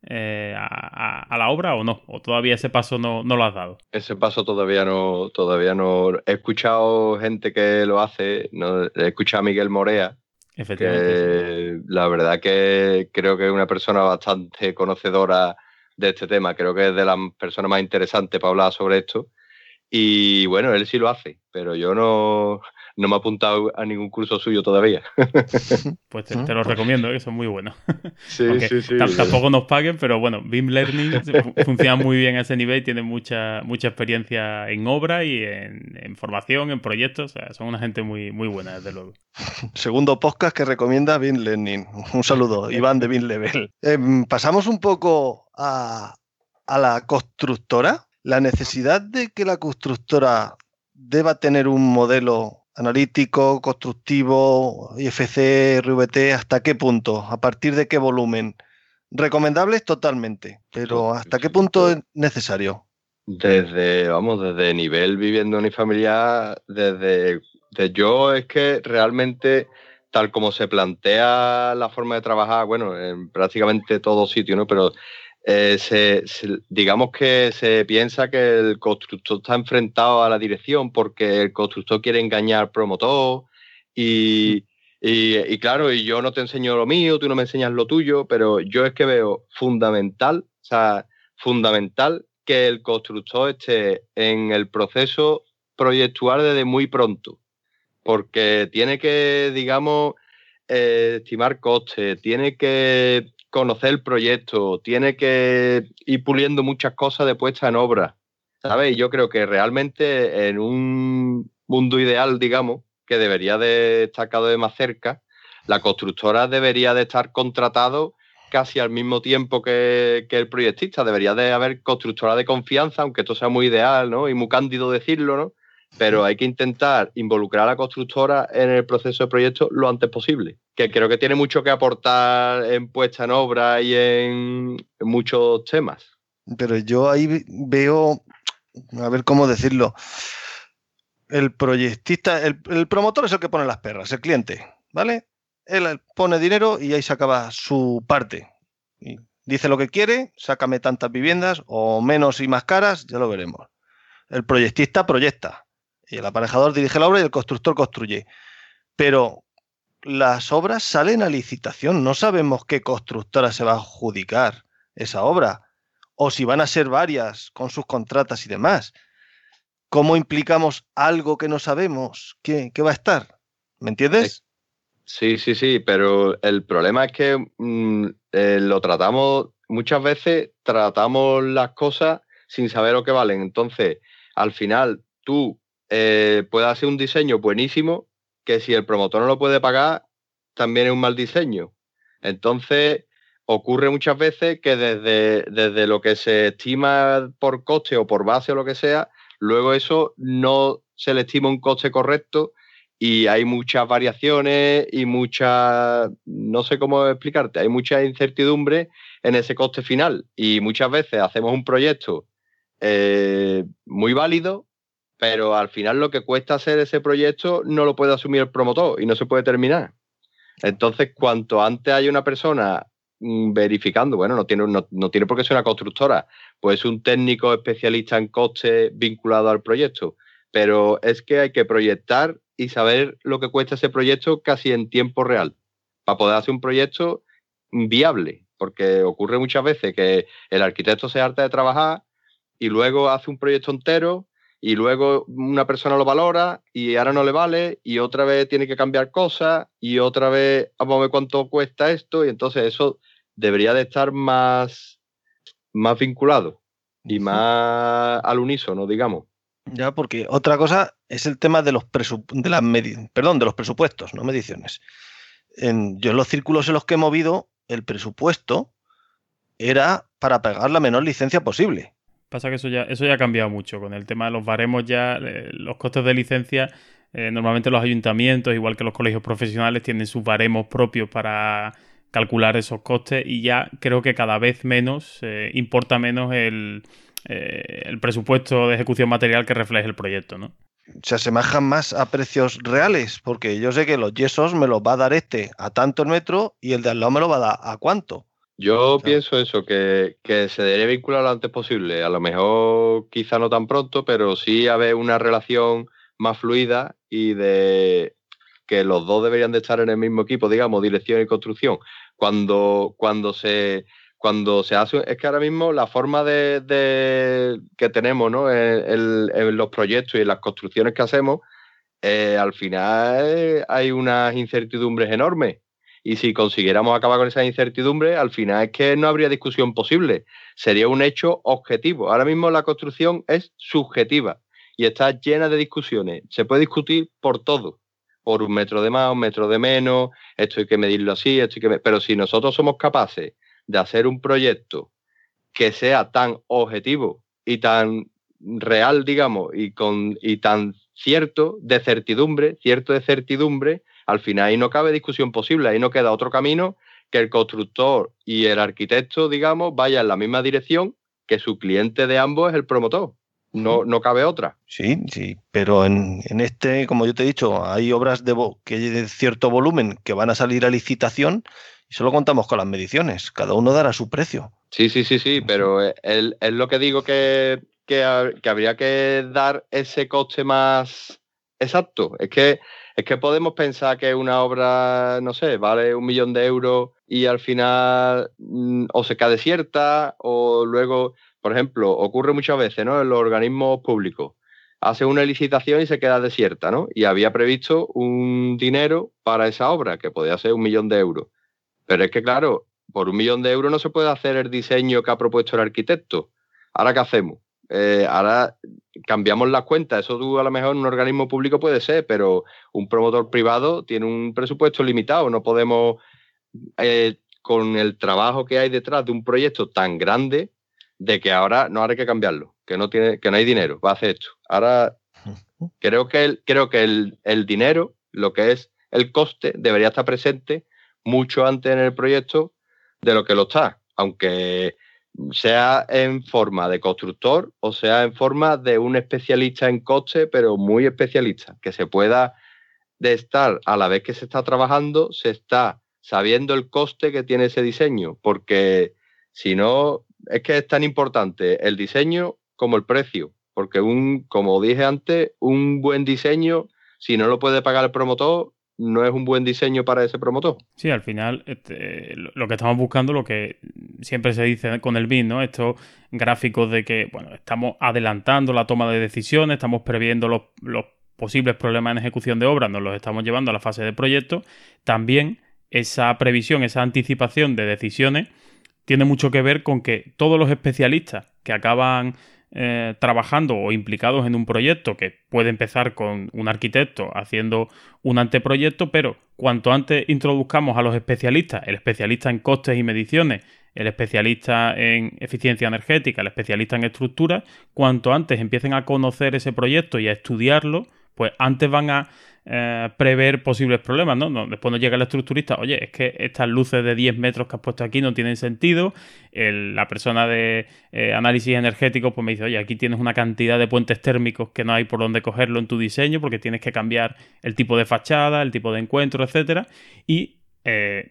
S1: eh, a, la obra o no? ¿O todavía ese paso no, lo has dado?
S3: Ese paso todavía no, todavía no. He escuchado gente que lo hace, no, he escuchado a Miguel Morea.
S1: Efectivamente.
S3: La verdad que creo que es una persona bastante conocedora de este tema. Creo que es de las personas más interesantes para hablar sobre esto. Y bueno, él sí lo hace, pero yo no, no me ha apuntado a ningún curso suyo todavía. [laughs]
S1: Pues te, lo recomiendo, que son muy buenos. [laughs]
S3: Sí, sí, sí.
S1: Tampoco nos paguen, pero bueno, BIM Learning funciona muy bien a ese nivel, tiene mucha, mucha experiencia en obra y en, formación, en proyectos. O sea, son una gente muy, muy buena, desde luego.
S2: Segundo podcast que recomienda BIM Learning. Un saludo, [laughs] Iván de BIM Level. Em, pasamos un poco a, a la constructora. La necesidad de que la constructora deba tener un modelo analítico, constructivo, IFC, RVT, ¿hasta qué punto? ¿A partir de qué volumen? Recomendables totalmente, pero ¿hasta qué punto es necesario?
S3: Desde, vamos, desde nivel viviendo unifamiliar, desde, desde yo es que realmente tal como se plantea la forma de trabajar, bueno, en prácticamente todo sitio, ¿no? Pero eh, se, digamos que se piensa que el constructor está enfrentado a la dirección porque el constructor quiere engañar al promotor y, y, claro, y yo no te enseño lo mío, tú no me enseñas lo tuyo, pero yo es que veo fundamental, o sea, fundamental que el constructor esté en el proceso proyectual desde muy pronto, porque tiene que, digamos, eh, estimar costes, tiene que conocer el proyecto, tiene que ir puliendo muchas cosas de puesta en obra. ¿Sabes? Yo creo que realmente en un mundo ideal, digamos, que debería de estar cada vez más cerca, la constructora debería de estar contratado casi al mismo tiempo que, el proyectista. Debería de haber constructora de confianza, aunque esto sea muy ideal ¿no? y muy cándido decirlo, ¿no? Pero hay que intentar involucrar a la constructora en el proceso de proyecto lo antes posible, que creo que tiene mucho que aportar en puesta en obra y en, muchos temas.
S2: Pero yo ahí veo, a ver cómo decirlo, el proyectista, el, promotor es el que pone las perras, el cliente, ¿vale? Él pone dinero y ahí se acaba su parte. dice lo que quiere, sácame tantas viviendas o menos y más caras, ya lo veremos. El proyectista proyecta y el aparejador dirige la obra y el constructor construye. Pero las obras salen a licitación, no sabemos qué constructora se va a adjudicar esa obra o si van a ser varias con sus contratas y demás. ¿Cómo implicamos algo que no sabemos? ¿Qué, va a estar? ¿Me entiendes?
S3: Sí, sí, sí, pero el problema es que mm, eh, lo tratamos, muchas veces tratamos las cosas sin saber lo que valen. Entonces, al final, tú eh, puede hacer un diseño buenísimo que si el promotor no lo puede pagar, también es un mal diseño. Entonces, ocurre muchas veces que desde, desde lo que se estima por coste o por base o lo que sea, luego eso no se le estima un coste correcto y hay muchas variaciones y muchas, no sé cómo explicarte, hay mucha incertidumbre en ese coste final y muchas veces hacemos un proyecto eh, muy válido, pero al final lo que cuesta hacer ese proyecto no lo puede asumir el promotor y no se puede terminar. Entonces, cuanto antes hay una persona mm, verificando, bueno, no tiene, no, tiene por qué ser una constructora, pues un técnico especialista en coste vinculado al proyecto, pero es que hay que proyectar y saber lo que cuesta ese proyecto casi en tiempo real, para poder hacer un proyecto viable, porque ocurre muchas veces que el arquitecto se harta de trabajar y luego hace un proyecto entero y luego una persona lo valora y ahora no le vale y otra vez tiene que cambiar cosas y otra vez vamos a ver cuánto cuesta esto y entonces eso debería de estar más, más vinculado y más al unísono, digamos.
S2: Ya, porque otra cosa es el tema de los, de las perdón, de los presupuestos, no mediciones. En, yo en los círculos en los que he movido, el presupuesto era para pagar la menor licencia posible.
S1: Pasa que eso ya, eso ya ha cambiado mucho. Con el tema de los baremos ya, eh, los costes de licencia, eh, normalmente los ayuntamientos, igual que los colegios profesionales, tienen sus baremos propios para calcular esos costes y ya creo que cada vez menos eh, importa menos el, el, presupuesto de ejecución material que refleje el proyecto, ¿no?
S2: Se asemejan más a precios reales, porque yo sé que los yesos me los va a dar este a tanto el metro y el de al lado me lo va a dar a cuánto.
S3: Yo pienso eso, que, se debería vincular lo antes posible. A lo mejor quizá no tan pronto, pero sí haber una relación más fluida y de que los dos deberían de estar en el mismo equipo, digamos, dirección y construcción. Cuando, cuando se cuando se hace, es que ahora mismo la forma de, que tenemos ¿no? en, los proyectos y en las construcciones que hacemos, eh, al final hay unas incertidumbres enormes y si consiguiéramos acabar con esa incertidumbre, al final es que no habría discusión posible. Sería un hecho objetivo. Ahora mismo la construcción es subjetiva y está llena de discusiones. Se puede discutir por todo, por un metro de más, un metro de menos, esto hay que medirlo así, esto hay que... Pero si nosotros somos capaces de hacer un proyecto que sea tan objetivo y tan real, digamos, y, con, y tan cierto de certidumbre, cierto de certidumbre, al final ahí no cabe discusión posible, ahí no queda otro camino que el constructor y el arquitecto, digamos, vayan en la misma dirección, que su cliente de ambos es el promotor. No, no cabe otra.
S2: Sí, sí, pero en, este, como yo te he dicho, hay obras de, que de cierto volumen que van a salir a licitación y solo contamos con las mediciones. Cada uno dará su precio.
S3: Sí, sí, sí, sí, pero es, lo que digo que, que habría que dar ese coste más exacto. Es que es que podemos pensar que una obra, no sé, vale un millón de euros y al final mm, o se queda desierta o luego, por ejemplo, ocurre muchas veces, ¿no? En los organismos públicos. Hace una licitación y se queda desierta, ¿no? Y había previsto un dinero para esa obra, que podía ser un millón de euros. Pero es que, claro, por un millón de euros no se puede hacer el diseño que ha propuesto el arquitecto. ¿Ahora qué hacemos? Eh, ahora cambiamos las cuentas. Eso tú a lo mejor en un organismo público puede ser, pero un promotor privado tiene un presupuesto limitado. No podemos eh, con el trabajo que hay detrás de un proyecto tan grande de que ahora no hay que cambiarlo, que no, tiene, que no hay dinero, va a hacer esto. Ahora [laughs] creo que, el, creo que el, el dinero, lo que es el coste, debería estar presente mucho antes en el proyecto de lo que lo está, aunque sea en forma de constructor o sea en forma de un especialista en coste, pero muy especialista, que se pueda de estar a la vez que se está trabajando, se está sabiendo el coste que tiene ese diseño, porque si no, es que es tan importante el diseño como el precio, porque un, como dije antes, un buen diseño, si no lo puede pagar el promotor, no es un buen diseño para ese promotor.
S1: Sí, al final este, lo que estamos buscando, lo que siempre se dice con el BIM, ¿no? Estos gráficos de que, bueno, estamos adelantando la toma de decisiones, estamos previendo los, los posibles problemas en ejecución de obra, nos los estamos llevando a la fase de proyecto. También esa previsión, esa anticipación de decisiones tiene mucho que ver con que todos los especialistas que acaban eh, trabajando o implicados en un proyecto que puede empezar con un arquitecto haciendo un anteproyecto, pero cuanto antes introduzcamos a los especialistas, el especialista en costes y mediciones, el especialista en eficiencia energética, el especialista en estructura, cuanto antes empiecen a conocer ese proyecto y a estudiarlo, pues antes van a eh, prever posibles problemas, ¿no? Después nos llega el estructurista, oye, es que estas luces de 10 metros que has puesto aquí no tienen sentido. la persona de eh, análisis energético pues me dice, oye, aquí tienes una cantidad de puentes térmicos que no hay por dónde cogerlo en tu diseño porque tienes que cambiar el tipo de fachada, el tipo de encuentro, etcétera. Y eh,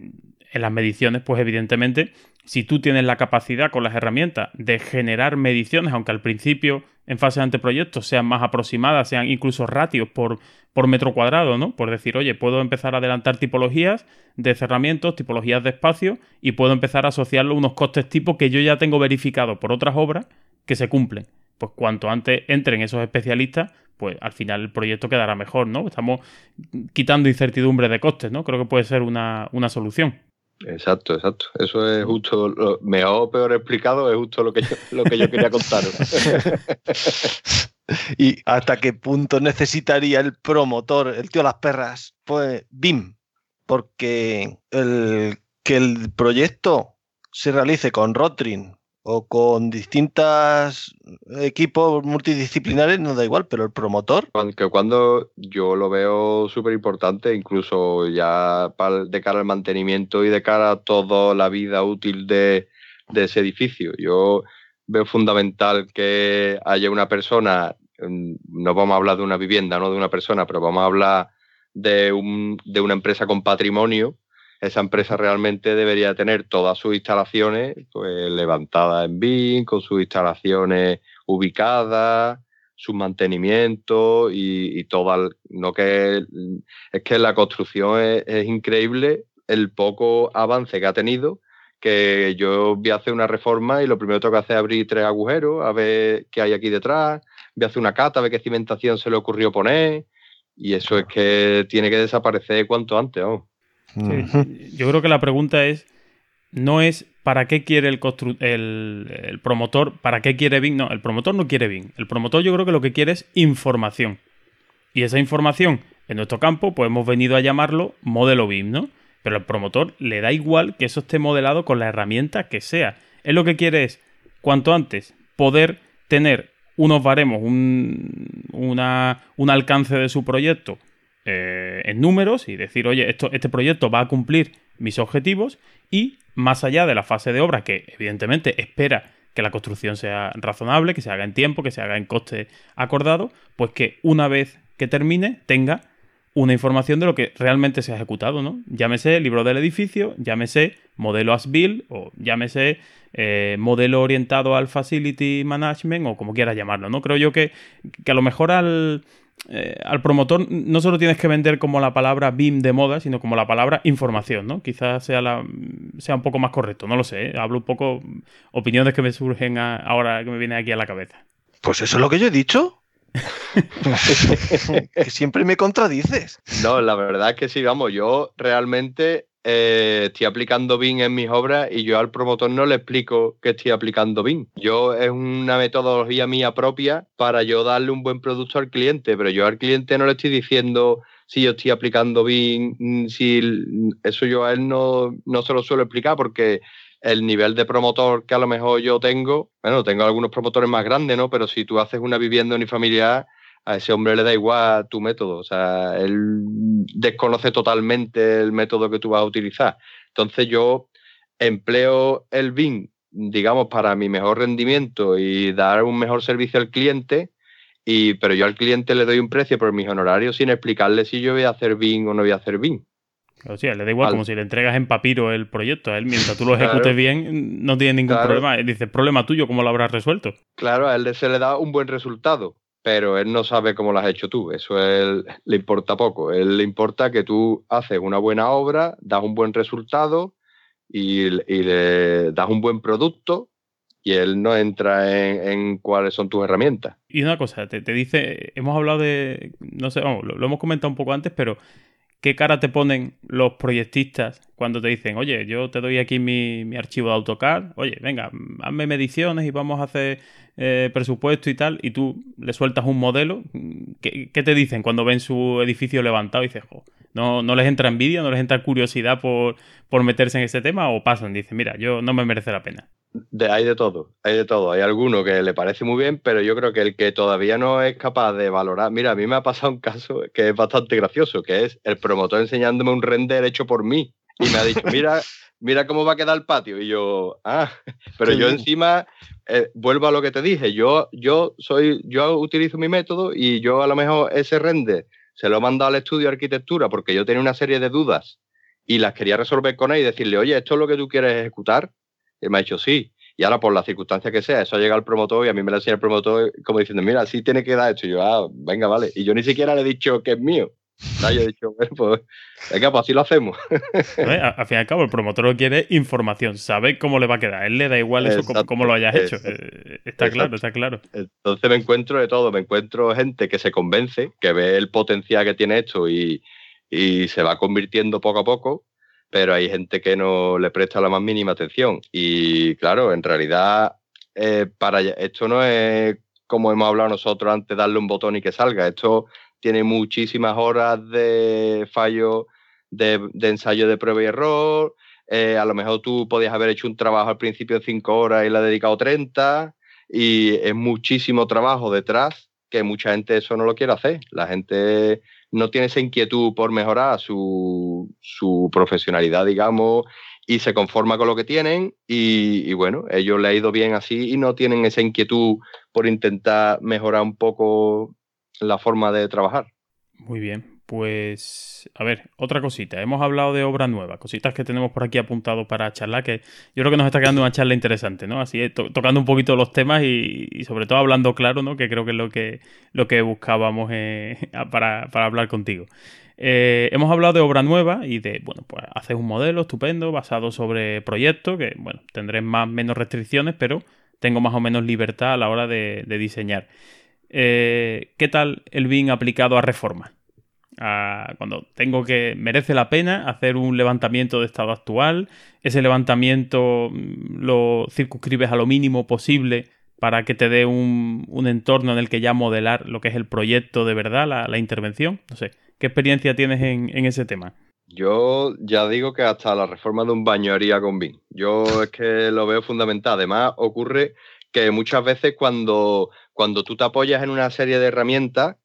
S1: en las mediciones, pues evidentemente, si tú tienes la capacidad con las herramientas de generar mediciones, aunque al principio en fase de anteproyecto sean más aproximadas, sean incluso ratios por, por metro cuadrado, ¿no? Por decir, oye, puedo empezar a adelantar tipologías de cerramientos, tipologías de espacio y puedo empezar a asociarlo a unos costes tipo que yo ya tengo verificado por otras obras que se cumplen. Pues cuanto antes entren esos especialistas, pues al final el proyecto quedará mejor, ¿no? Estamos quitando incertidumbre de costes, ¿no? Creo que puede ser una, una solución.
S3: Exacto, exacto. Eso es justo, lo, mejor o peor explicado, es justo lo que yo, lo que yo quería contaros. [laughs]
S2: ¿Y hasta qué punto necesitaría el promotor, el tío las perras? Pues BIM, porque el, que el proyecto se realice con Rotring o con distintos equipos multidisciplinares, no da igual, pero el promotor.
S3: Que cuando yo lo veo súper importante, incluso ya de cara al mantenimiento y de cara a toda la vida útil de, ese edificio. Yo veo fundamental que haya una persona, mm, no vamos a hablar de una vivienda, no de una persona, pero vamos a hablar de, un, de una empresa con patrimonio esa empresa realmente debería tener todas sus instalaciones pues, levantadas en BIM, con sus instalaciones ubicadas, su mantenimiento y, todo. no que es que la construcción es, increíble el poco avance que ha tenido que yo voy a hacer una reforma y lo primero que tengo que hacer es abrir tres agujeros, a ver qué hay aquí detrás, voy a hacer una cata, a ver qué cimentación se le ocurrió poner, y eso es que tiene que desaparecer cuanto antes.
S1: Yo creo que la pregunta es, no es para qué quiere el, el, promotor, para qué quiere BIM. No, el promotor no quiere BIM. El promotor yo creo que lo que quiere es información. Y esa información, en nuestro campo, pues hemos venido a llamarlo modelo BIM, ¿no? Pero al promotor le da igual que eso esté modelado con la herramienta que sea. Él lo que quiere es, cuanto antes, poder tener unos baremos, un, una, un alcance de su proyecto eh, en números y decir, oye, esto, este proyecto va a cumplir mis objetivos y más allá de la fase de obra, que evidentemente espera que la construcción sea razonable, que se haga en tiempo, que se haga en coste acordado, pues que una vez que termine tenga una información de lo que realmente se ha ejecutado, ¿no? Llámese libro del edificio, llámese modelo as-built o llámese eh, modelo orientado al facility management o como quieras llamarlo, ¿no? Creo yo que, que a lo mejor al, eh, al promotor no solo tienes que vender como la palabra BIM de moda, sino como la palabra información, ¿no? Quizás sea, la, sea un poco más correcto, no lo sé. ¿eh? Hablo un poco opiniones que me surgen ahora que me vienen aquí a la cabeza.
S2: Pues eso es lo que yo he dicho. [laughs] [laughs] que siempre me contradices.
S3: No, la verdad es que sí, vamos, yo realmente eh, estoy aplicando BIM en mis obras y yo al promotor no le explico que estoy aplicando BIM. Yo es una metodología mía propia para yo darle un buen producto al cliente, pero yo al cliente no le estoy diciendo si yo estoy aplicando BIM, mm, si eso yo a él no, no se lo suelo explicar porque el nivel de promotor que a lo mejor yo tengo, bueno, tengo algunos promotores más grandes, ¿no? Pero si tú haces una vivienda unifamiliar, a ese hombre le da igual tu método, o sea, él desconoce totalmente el método que tú vas a utilizar. Entonces yo empleo el BIM, digamos, para mi mejor rendimiento y dar un mejor servicio al cliente, y, pero yo al cliente le doy un precio por mis honorarios sin explicarle si yo voy a hacer BIM o no voy a hacer BIM.
S1: O sea, le da igual, como si le entregas en papiro el proyecto a él, mientras tú lo ejecutes bien, no tiene ningún problema. Dice, problema tuyo, ¿cómo lo habrás resuelto?
S3: Claro, a él se le da un buen resultado pero él no sabe cómo lo has hecho tú. Eso él, le importa poco. él le importa que tú haces una buena obra, das un buen resultado y, le das un buen producto y él no entra en, cuáles son tus herramientas.
S1: Y una cosa, te, dice, hemos hablado de, no sé, vamos, lo, hemos comentado un poco antes, pero ¿qué cara te ponen los proyectistas cuando te dicen, oye, yo te doy aquí mi, mi archivo de AutoCAD, oye, venga, hazme mediciones y vamos a hacer eh, presupuesto y tal, y tú le sueltas un modelo, ¿qué, te dicen cuando ven su edificio levantado y dices, ¿no, ¿no les entra envidia, no les entra curiosidad por, por meterse en ese tema o pasan? Dicen, mira, yo no me merece la pena.
S3: De, hay de todo, hay de todo. Hay alguno que le parece muy bien, pero yo creo que el que todavía no es capaz de valorar. Mira, a mí me ha pasado un caso que es bastante gracioso, que es el promotor enseñándome un render hecho por mí. Y me ha dicho, [laughs] mira, mira cómo va a quedar el patio. Y yo, ah, pero yo encima eh, vuelvo a lo que te dije, yo, yo, soy, yo utilizo mi método y yo a lo mejor ese render se lo he mandado al estudio de arquitectura porque yo tenía una serie de dudas y las quería resolver con él y decirle, oye, ¿esto es lo que tú quieres ejecutar? Y me ha dicho, sí. Y ahora, por las circunstancias que sea, eso ha llegado al promotor y a mí me lo enseña el promotor como diciendo, mira, sí tiene que dar esto. Y yo, ah, venga, vale. Y yo ni siquiera le he dicho que es mío. No, yo he dicho, bueno, pues, venga, pues así lo hacemos. [laughs]
S1: al fin y al cabo, el promotor lo quiere información, sabe cómo le va a quedar. A él le da igual eso como, lo hayas hecho. Eh, está claro, está claro.
S3: Entonces me encuentro de todo. Me encuentro gente que se convence, que ve el potencial que tiene esto y, se va convirtiendo poco a poco, pero hay gente que no le presta la más mínima atención. Y claro, en realidad, eh, para esto no es como hemos hablado nosotros antes, darle un botón y que salga. Esto tiene muchísimas horas de fallo de, ensayo de prueba y error. Eh, a lo mejor tú podías haber hecho un trabajo al principio de cinco horas y le has dedicado 30 y es muchísimo trabajo detrás que mucha gente eso no lo quiere hacer. La gente no tiene esa inquietud por mejorar su, profesionalidad, digamos, y se conforma con lo que tienen y, y, bueno, ellos le ha ido bien así y no tienen esa inquietud por intentar mejorar un poco la forma de trabajar.
S1: Muy bien, pues a ver, otra cosita. Hemos hablado de obra nueva, cositas que tenemos por aquí apuntado para charlar, que yo creo que nos está quedando una charla interesante, ¿no? Así, tocando un poquito los temas y, sobre todo hablando claro, ¿no? Que creo que es lo que, lo que buscábamos eh, [laughs] para, hablar contigo. Eh, hemos hablado de obra nueva y de, bueno, pues haces un modelo estupendo basado sobre proyectos, que, bueno, tendré más menos restricciones, pero tengo más o menos libertad a la hora de diseñar. Eh, ¿qué tal el BIM aplicado a cuando tengo que, merece la pena hacer un levantamiento de estado actual, ese levantamiento mm, lo circunscribes a lo mínimo posible para que te dé un, entorno en el que ya modelar lo que es el proyecto de verdad, la, intervención. No sé, ¿qué experiencia tienes en, en, ese tema?
S3: Yo ya digo que hasta la reforma de un baño haría con BIM. Yo [laughs] es que lo veo fundamental. Además, ocurre que muchas veces cuando cuando tú te apoyas en una serie de herramientas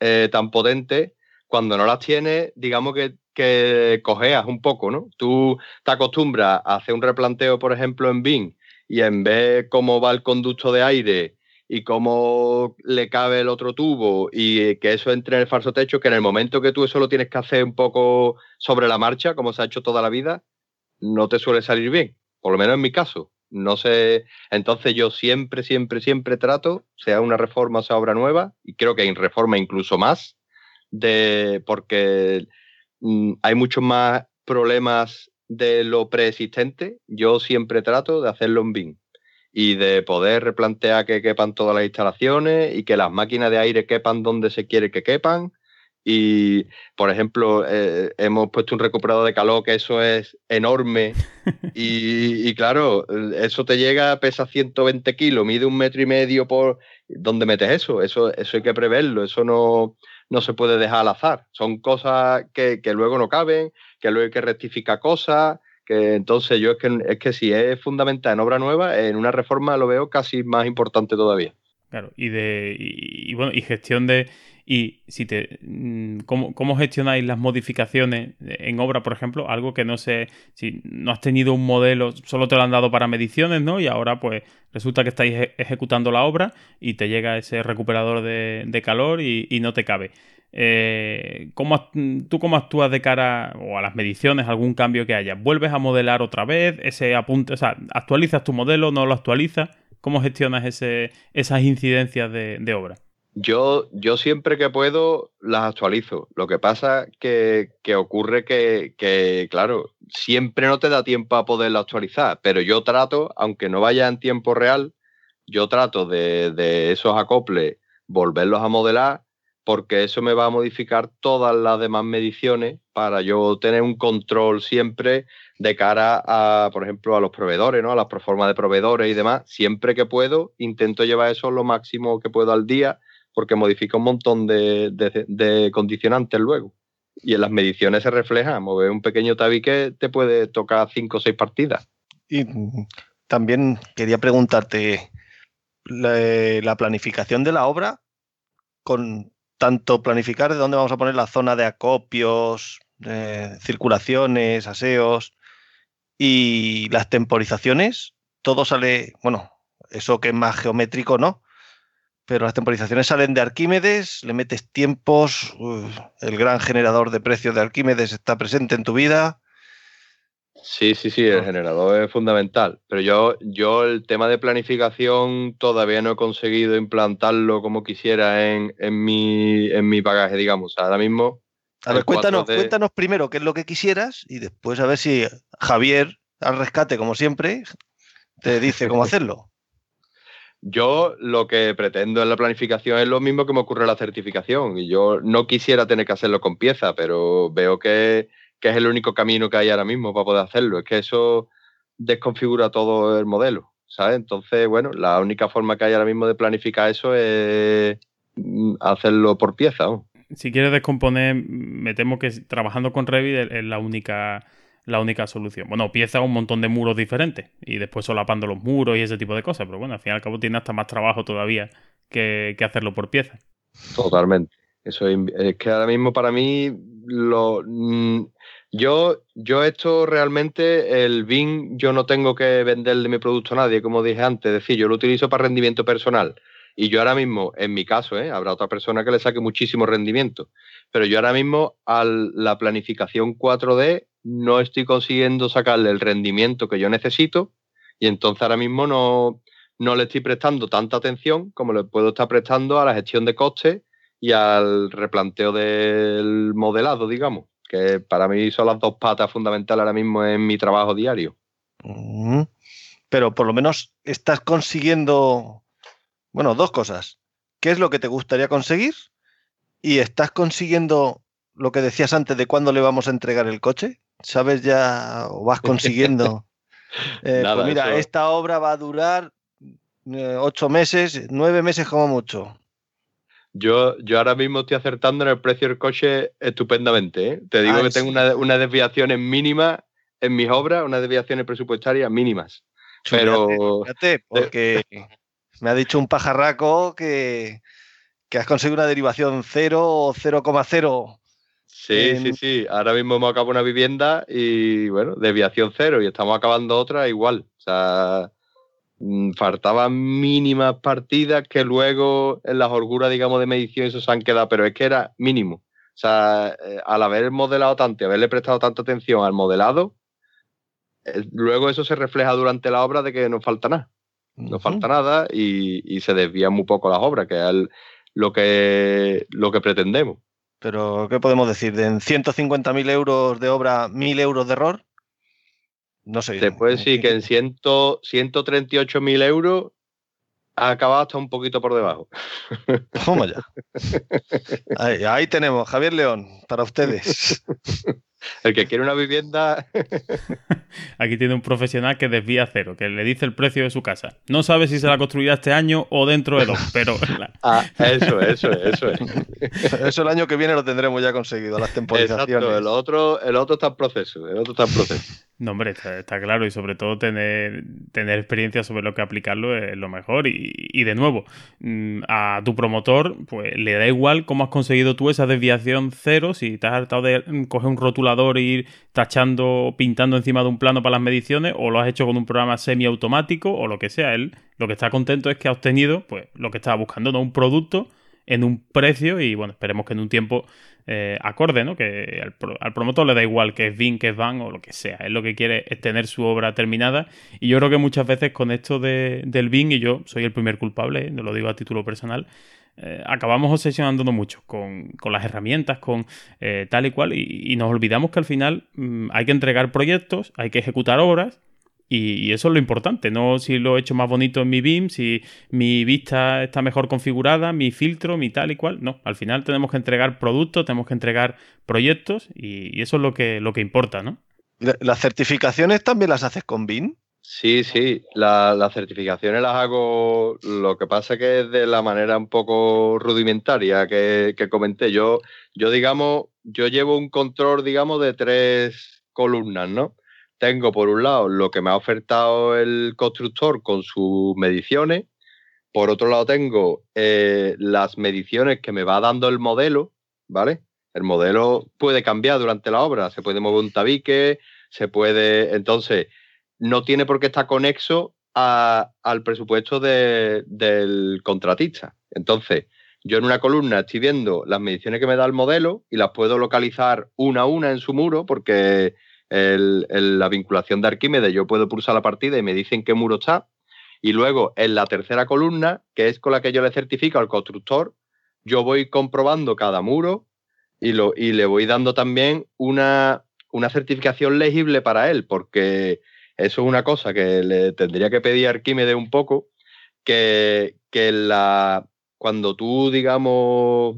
S3: eh, tan potentes, cuando no las tienes, digamos que, que cojeas un poco, ¿no? Tú te acostumbras a hacer un replanteo, por ejemplo, en BIM, y en vez cómo va el conducto de aire y cómo le cabe el otro tubo y que eso entre en el falso techo, que en el momento que tú eso lo tienes que hacer un poco sobre la marcha, como se ha hecho toda la vida, no te suele salir bien, por lo menos en mi caso. No sé, entonces yo siempre, siempre, siempre trato, sea una reforma sea obra nueva, y creo que hay reforma incluso más, de porque mm, hay muchos más problemas de lo preexistente. Yo siempre trato de hacerlo en BIM y de poder replantear que quepan todas las instalaciones y que las máquinas de aire quepan donde se quiere que quepan y, por ejemplo, eh, hemos puesto un recuperador de calor que eso es enorme [laughs] y, claro, eso te llega, pesa 120 kilos, mide un metro y medio por... ¿Dónde metes eso? Eso, eso hay que preverlo, eso no, no se puede dejar al azar. Son cosas que, que luego no caben, que luego hay que rectificar cosas, que entonces yo es que, es que si es fundamental en obra nueva, en una reforma lo veo casi más importante todavía.
S1: Claro, y de y, bueno, y gestión de y si te mm, ¿cómo, ¿cómo, gestionáis las modificaciones en obra, por ejemplo? Algo que no sé, si no has tenido un modelo, solo te lo han dado para mediciones, ¿no? Y ahora pues resulta que estáis ejecutando la obra y te llega ese recuperador de, calor y, y, no te cabe. Eh, ¿cómo, ¿Tú cómo actúas de cara o a las mediciones, algún cambio que haya? ¿Vuelves a modelar otra vez? Ese apunte, o sea, ¿actualizas tu modelo? ¿No lo actualizas? ¿Cómo gestionas ese, esas incidencias de, obra?
S3: Yo, yo siempre que puedo las actualizo. Lo que pasa que, que ocurre que, que, claro, siempre no te da tiempo a poderlo actualizar, pero yo trato, aunque no vaya en tiempo real, yo trato de, de esos acoples volverlos a modelar porque eso me va a modificar todas las demás mediciones para yo tener un control siempre de cara a, por ejemplo, a los proveedores, ¿no? A las proformas de proveedores y demás. Siempre que puedo, intento llevar eso lo máximo que puedo al día, porque modifica un montón de, condicionantes luego. Y en las mediciones se refleja, mover un pequeño tabique te puede tocar cinco o seis partidas.
S2: Y también quería preguntarte, la planificación de la obra con tanto planificar de dónde vamos a poner la zona de acopios, circulaciones, aseos y las temporizaciones, todo sale, bueno, eso que es más geométrico, ¿no? Pero las temporizaciones salen de Arquímedes, le metes tiempos, el gran generador de precios de Arquímedes está presente en tu vida.
S3: Sí, sí, sí, el generador es fundamental. Pero yo, yo el tema de planificación todavía no he conseguido implantarlo como quisiera en, en, mi, en mi bagaje, digamos. Ahora mismo.
S2: A ver, cuéntanos, cuéntanos primero qué es lo que quisieras y después a ver si Javier, al rescate, como siempre, te dice cómo hacerlo.
S3: Yo lo que pretendo en la planificación es lo mismo que me ocurre en la certificación. Y yo no quisiera tener que hacerlo con pieza, pero veo que que es el único camino que hay ahora mismo para poder hacerlo. Es que eso desconfigura todo el modelo, ¿sabes? Entonces, bueno, la única forma que hay ahora mismo de planificar eso es mm, hacerlo por pieza.
S1: Si quieres descomponer, me temo que trabajando con Revit es la única la única solución. Bueno, pieza un montón de muros diferentes y después solapando los muros y ese tipo de cosas, pero bueno, al fin y al cabo tiene hasta más trabajo todavía que, que hacerlo por pieza.
S3: Totalmente. Eso es, que ahora mismo para mí lo mm, yo, yo esto realmente, el BIM, yo no tengo que venderle mi producto a nadie, como dije antes, es decir, yo lo utilizo para rendimiento personal. Y yo ahora mismo, en mi caso, ¿eh? habrá otra persona que le saque muchísimo rendimiento, pero yo ahora mismo a la planificación 4D no estoy consiguiendo sacarle el rendimiento que yo necesito y entonces ahora mismo no, no le estoy prestando tanta atención como le puedo estar prestando a la gestión de costes y al replanteo del modelado, digamos, que para mí son las dos patas fundamentales ahora mismo en mi trabajo diario.
S2: Pero por lo menos estás consiguiendo, bueno, dos cosas. ¿Qué es lo que te gustaría conseguir? ¿Y estás consiguiendo lo que decías antes de cuándo le vamos a entregar el coche? ¿Sabes ya o vas consiguiendo? [laughs] Eh, pues mira, esta obra va a durar eh, ocho meses, nueve meses como mucho.
S3: Yo, yo ahora mismo estoy acertando en el precio del coche estupendamente. ¿eh? Te digo que tengo una, unas desviaciones mínimas en mis obras, unas desviaciones presupuestarias mínimas. Pero.
S2: Fíjate, porque me ha dicho un pajarraco que, que has conseguido una derivación 0 o 0,0.
S3: Sí, sí, sí. Ahora mismo hemos acabado una vivienda y, bueno, desviación cero y estamos acabando otra igual. O sea, Mm, faltaban mínimas partidas que luego en las holguras, digamos, de medición eso se han quedado, pero es que era mínimo. O sea, eh, al haber modelado tanto y haberle prestado tanta atención al modelado, eh, luego eso se refleja durante la obra de que no falta nada. No falta nada y, se desvían muy poco las obras, que es lo, que, lo que pretendemos.
S2: Pero, ¿qué podemos decir? ¿De en 150.000 euros de obra, 1.000 euros de error?
S3: No sé. Después sí que en 138.000 euros ha acabado hasta un poquito por debajo.
S2: Vamos ya. Ahí, tenemos, Javier León, para ustedes. [laughs]
S3: El que quiere una vivienda. [laughs]
S1: Aquí tiene un profesional que desvía cero, que le dice el precio de su casa. No sabe si se la construirá este año o dentro de dos, pero. [laughs]
S3: ah, eso, eso, eso es.
S2: Eso el año que viene lo tendremos ya conseguido, las temporizaciones.
S3: Exacto, el otro, el otro está en proceso, el otro está en proceso. [laughs]
S1: No, hombre, está, claro y sobre todo tener, tener experiencia sobre lo que aplicarlo es lo mejor. Y, de nuevo, mm, a tu promotor, pues le da igual cómo has conseguido tú esa desviación cero, si te has hartado de coger un ir tachando, pintando encima de un plano para las mediciones, o lo has hecho con un programa semiautomático, o lo que sea. Él lo que está contento es que ha obtenido pues lo que estaba buscando, ¿no? Un producto en un precio y bueno, esperemos que en un tiempo eh, acorde, ¿no? Que al, promotor le da igual que es VIN, que es VAN o lo que sea. Él lo que quiere es tener su obra terminada y yo creo que muchas veces con esto de, del VIN, y yo soy el primer culpable, ¿eh? no lo digo a título personal, eh, acabamos obsesionándonos mucho con, las herramientas, con tal y cual, y, nos olvidamos que al final mm, hay que entregar proyectos, hay que ejecutar obras y, eso es lo importante, no si lo he hecho más bonito en mi BIM, si mi vista está mejor configurada, mi filtro, mi tal y cual. No, al final tenemos que entregar productos, tenemos que entregar proyectos y, eso es lo que, lo que importa, ¿no?
S2: ¿Las certificaciones también las haces con BIM?
S3: Sí, sí, las certificaciones las hago, lo que pasa que es de la manera un poco rudimentaria que, que comenté. Yo, yo, digamos, yo llevo un control, digamos, de tres columnas, ¿no? tengo por un lado lo que me ha ofertado el constructor con sus mediciones, por otro lado tengo eh, las mediciones que me va dando el modelo, ¿vale? El modelo puede cambiar durante la obra, se puede mover un tabique, se puede, entonces, no tiene por qué estar conexo al presupuesto del contratista. Entonces, yo en una columna estoy viendo las mediciones que me da el modelo y las puedo localizar una a una en su muro porque la vinculación de Arquímedes, yo puedo pulsar la partida y me dicen qué muro está. Y luego en la tercera columna, que es con la que yo le certifico al constructor, yo voy comprobando cada muro y, lo, y le voy dando también una, una certificación legible para él, porque eso es una cosa que le tendría que pedir a Arquímedes un poco, que, que la, cuando tú, digamos,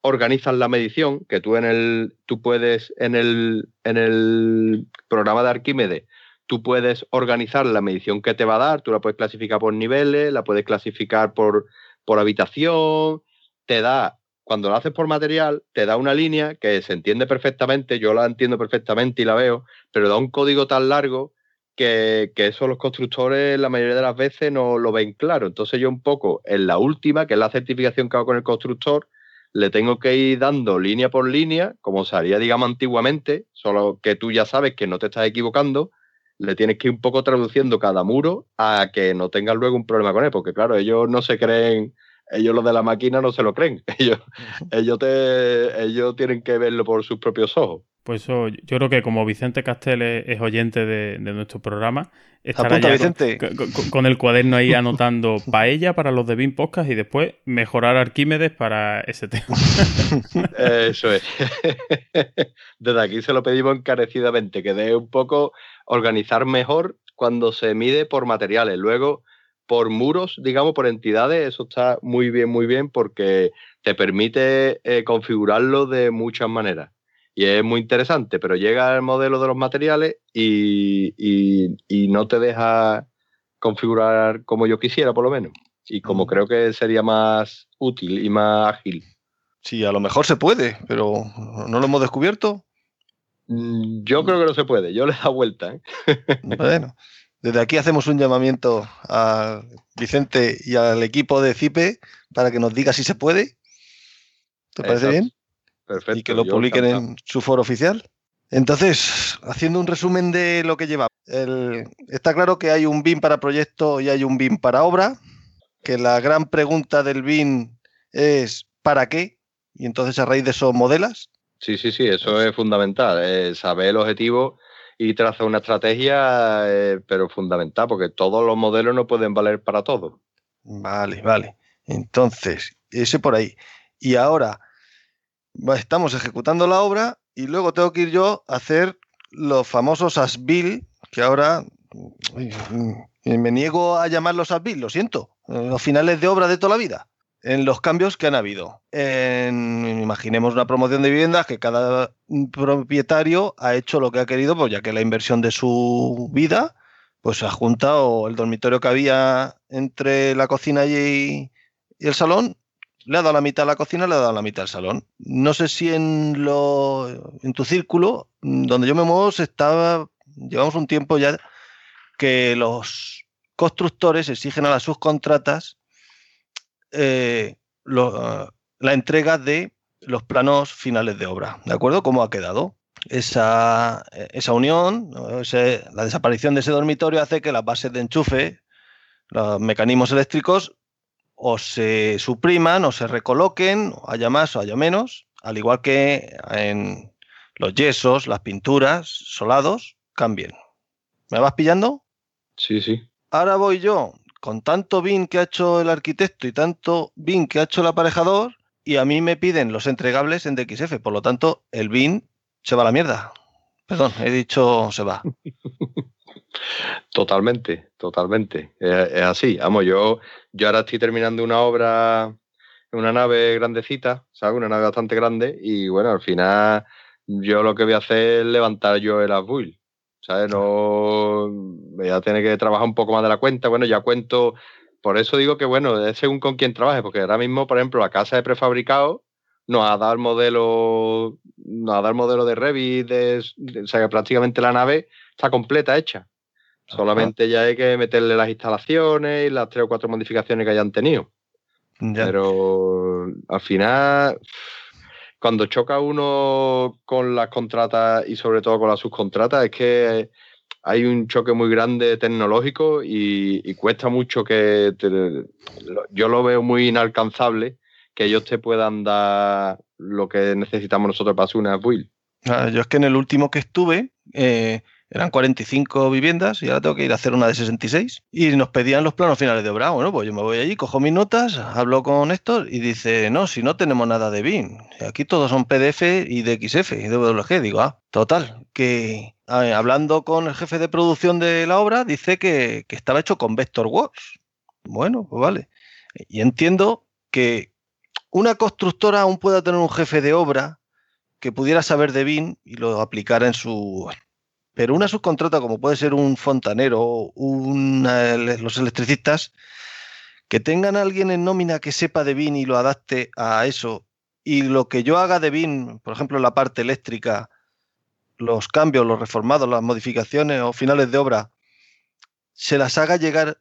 S3: organizas la medición, que tú en el, tú puedes en el, en el programa de Arquímedes, tú puedes organizar la medición que te va a dar, tú la puedes clasificar por niveles, la puedes clasificar por, por habitación, te da, cuando lo haces por material, te da una línea que se entiende perfectamente, yo la entiendo perfectamente y la veo, pero da un código tan largo que, que, eso los constructores la mayoría de las veces no lo ven claro. Entonces yo un poco en la última, que es la certificación que hago con el constructor, le tengo que ir dando línea por línea, como se haría, digamos, antiguamente, solo que tú ya sabes que no te estás equivocando, le tienes que ir un poco traduciendo cada muro a que no tengas luego un problema con él, porque claro, ellos no se creen, ellos los de la máquina no se lo creen, [laughs] ellos, ellos, te, ellos tienen que verlo por sus propios ojos.
S1: Pues yo creo que como Vicente Castel es, oyente de, nuestro programa,
S2: estará ya
S1: con, el cuaderno ahí anotando [laughs] paella para los de BIM Podcast y después mejorar Arquímedes para ese tema. [laughs]
S3: Eso es. [laughs] Desde aquí se lo pedimos encarecidamente, que dé un poco organizar mejor cuando se mide por materiales. Luego, por muros, digamos, por entidades, eso está muy bien, muy bien, porque te permite eh, configurarlo de muchas maneras y es muy interesante, pero llega el modelo de los materiales y, no te deja configurar como yo quisiera, por lo menos. Y como mm. creo que sería más útil y más ágil.
S2: Sí, a lo mejor se puede, pero ¿no lo hemos descubierto?
S3: Mm, yo creo que no se puede, yo le da vuelta. ¿eh? [laughs]
S2: Bueno, desde aquí hacemos un llamamiento a Vicente y al equipo de CIPE para que nos diga si se puede. ¿Te parece bien? Y que lo publiquen en su foro oficial. Entonces, haciendo un resumen de lo que lleva, está claro que hay un BIM para proyecto y hay un BIM para obra, que la gran pregunta del BIM es ¿para qué? Y entonces a raíz de eso modelas.
S3: Sí, sí, sí, eso es fundamental, saber el objetivo y trazar una estrategia, eh, pero fundamental, porque todos los modelos no pueden valer para todo.
S2: Vale, vale. Entonces, ese por ahí. Y ahora, estamos ejecutando la obra y luego tengo que ir yo a hacer los famosos ASBIL, que ahora Me niego a llamarlos ASBIL, lo siento. Los finales de obra de toda la vida. En los cambios que han habido. imaginemos una promoción de viviendas que cada propietario ha hecho lo que ha querido, pues ya que la inversión de su vida, pues ha juntado el dormitorio que había entre la cocina y el salón, le ha dado la mitad a la cocina, le ha dado la mitad al salón. No sé si en, lo, en tu círculo, donde yo me muevo, se estaba, llevamos un tiempo ya que los constructores exigen a las subcontratas eh, la entrega de los planos finales de obra. ¿De acuerdo? ¿Cómo ha quedado? Esa, esa unión, la desaparición de ese dormitorio hace que las bases de enchufe, los mecanismos eléctricos, o se supriman o se recoloquen, o haya más o haya menos, al igual que en los yesos, las pinturas, solados, cambien. ¿Me vas pillando?
S3: Sí, sí.
S2: Ahora voy yo, con tanto BIN que ha hecho el arquitecto y tanto BIN que ha hecho el aparejador, y a mí me piden los entregables en DXF. Por lo tanto, el BIN se va a la mierda. Perdón, he dicho se va. [laughs]
S3: Totalmente, totalmente. Es, así. Vamos, yo, yo ahora estoy terminando una obra, una nave grandecita, ¿sabes? Una nave bastante grande. Y bueno, al final yo lo que voy a hacer es levantar yo el Asbuil. ¿Sabes? No voy a tener que trabajar un poco más de la cuenta. Bueno, ya cuento. Por eso digo que, bueno, es según con quién trabaje, porque ahora mismo, por ejemplo, la casa de prefabricado nos ha dado el modelo, nos ha dado el modelo de Revit, o sea que prácticamente la nave está completa hecha. Solamente ya hay que meterle las instalaciones y las tres o cuatro modificaciones que hayan tenido. Pero al final, cuando choca uno con las contratas y sobre todo con las subcontratas, es que hay un choque muy grande tecnológico y, cuesta mucho que yo lo veo muy inalcanzable que ellos te puedan dar lo que necesitamos nosotros para hacer una build.
S2: Ah, yo es que en el último que estuve, eh, eran 45 viviendas y ahora tengo que ir a hacer una de 66. Y nos pedían los planos finales de obra. Bueno, pues yo me voy allí, cojo mis notas, hablo con Héctor y dice, no, si no tenemos nada de BIM. Aquí todos son PDF y DXF y DWG. Digo, ah, total, que hablando con el jefe de producción de la obra, dice que, que estaba hecho con Vectorworks. Bueno, pues vale. Y entiendo que una constructora aún pueda tener un jefe de obra que pudiera saber de BIM y lo aplicara en su pero una subcontrata, como puede ser un fontanero, un, los electricistas, que tengan a alguien en nómina que sepa de BIN y lo adapte a eso, y lo que yo haga de BIN, por ejemplo, en la parte eléctrica, los cambios, los reformados, las modificaciones o finales de obra, se las haga llegar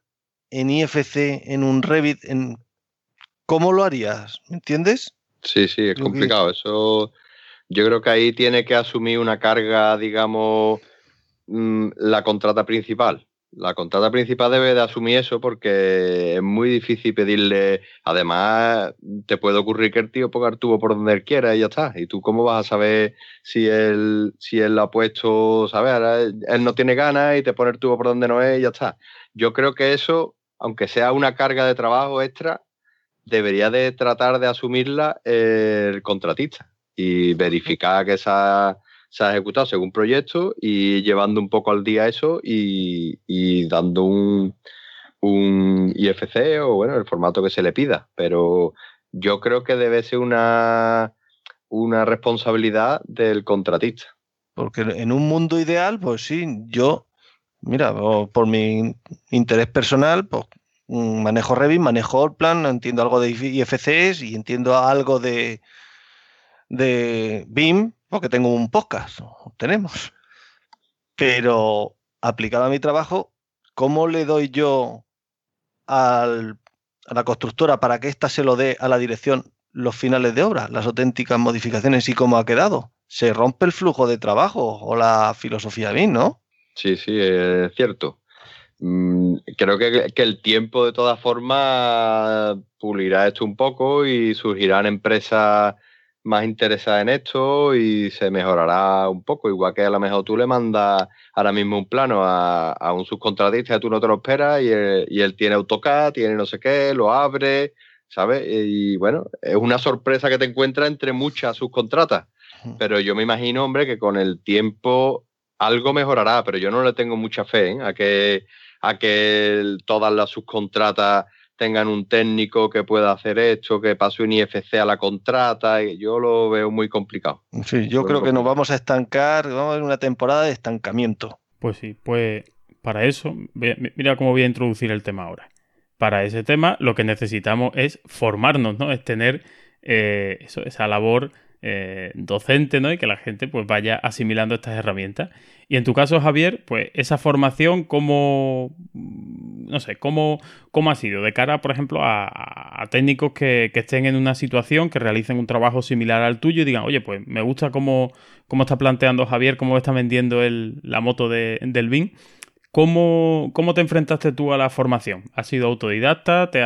S2: en IFC, en un Revit, en ¿cómo lo harías? ¿Me entiendes?
S3: Sí, sí, es complicado. Eso yo creo que ahí tiene que asumir una carga, digamos, la contrata principal. La contrata principal debe de asumir eso porque es muy difícil pedirle. Además, te puede ocurrir que el tío ponga el tubo por donde él quiera y ya está. ¿Y tú cómo vas a saber si él, si él ha puesto, ¿sabes? él no tiene ganas y te pone el tubo por donde no es y ya está. Yo creo que eso, aunque sea una carga de trabajo extra, debería de tratar de asumirla el contratista y verificar que esa se ha ejecutado según proyecto y llevando un poco al día eso y, dando un, un, IFC o bueno, el formato que se le pida. Pero yo creo que debe ser una, una responsabilidad del contratista.
S2: Porque en un mundo ideal, pues sí, yo, mira, por mi interés personal, pues mm, manejo Revit, manejo el plan, entiendo algo de IFCs y entiendo algo de, de BIM, porque tengo un podcast, tenemos. Pero aplicado a mi trabajo, ¿cómo le doy yo a la constructora para que ésta se lo dé a la dirección los finales de obra, las auténticas modificaciones y cómo ha quedado? Se rompe el flujo de trabajo o la filosofía BIM, ¿no?
S3: Sí, sí, es cierto. Mm, creo que, que, el tiempo, de todas formas, pulirá esto un poco y surgirán empresas más interesada en esto y se mejorará un poco. Igual que a lo mejor tú le mandas ahora mismo un plano a, un subcontratista y tú no te lo esperas y él, tiene AutoCAD, tiene no sé qué, lo abre, ¿sabes? Y bueno, es una sorpresa que te encuentras entre muchas subcontratas. Pero yo me imagino, hombre, que con el tiempo algo mejorará, pero yo no le tengo mucha fe ¿eh? a, que, a que todas las subcontratas tengan un técnico que pueda hacer esto, que pase un IFC a la contrata. Yo lo veo muy complicado.
S2: Sí, yo creo que nos vamos a estancar, vamos a ver una temporada de estancamiento.
S1: Pues sí, pues para eso, mira cómo voy a introducir el tema ahora. Para ese tema lo que necesitamos es formarnos, ¿no? Es tener eh, eso, esa labor eh, docente, ¿no? Y que la gente pues vaya asimilando estas herramientas. Y en tu caso, Javier, pues esa formación, ¿cómo, no sé, cómo, cómo ha sido de cara, por ejemplo, a, técnicos que, estén en una situación, que realicen un trabajo similar al tuyo y digan, oye, pues me gusta cómo, cómo está planteando Javier, cómo está vendiendo el, la moto del BIN. ¿Cómo, ¿Cómo, te enfrentaste tú a la formación? ¿Has sido autodidacta? ¿Te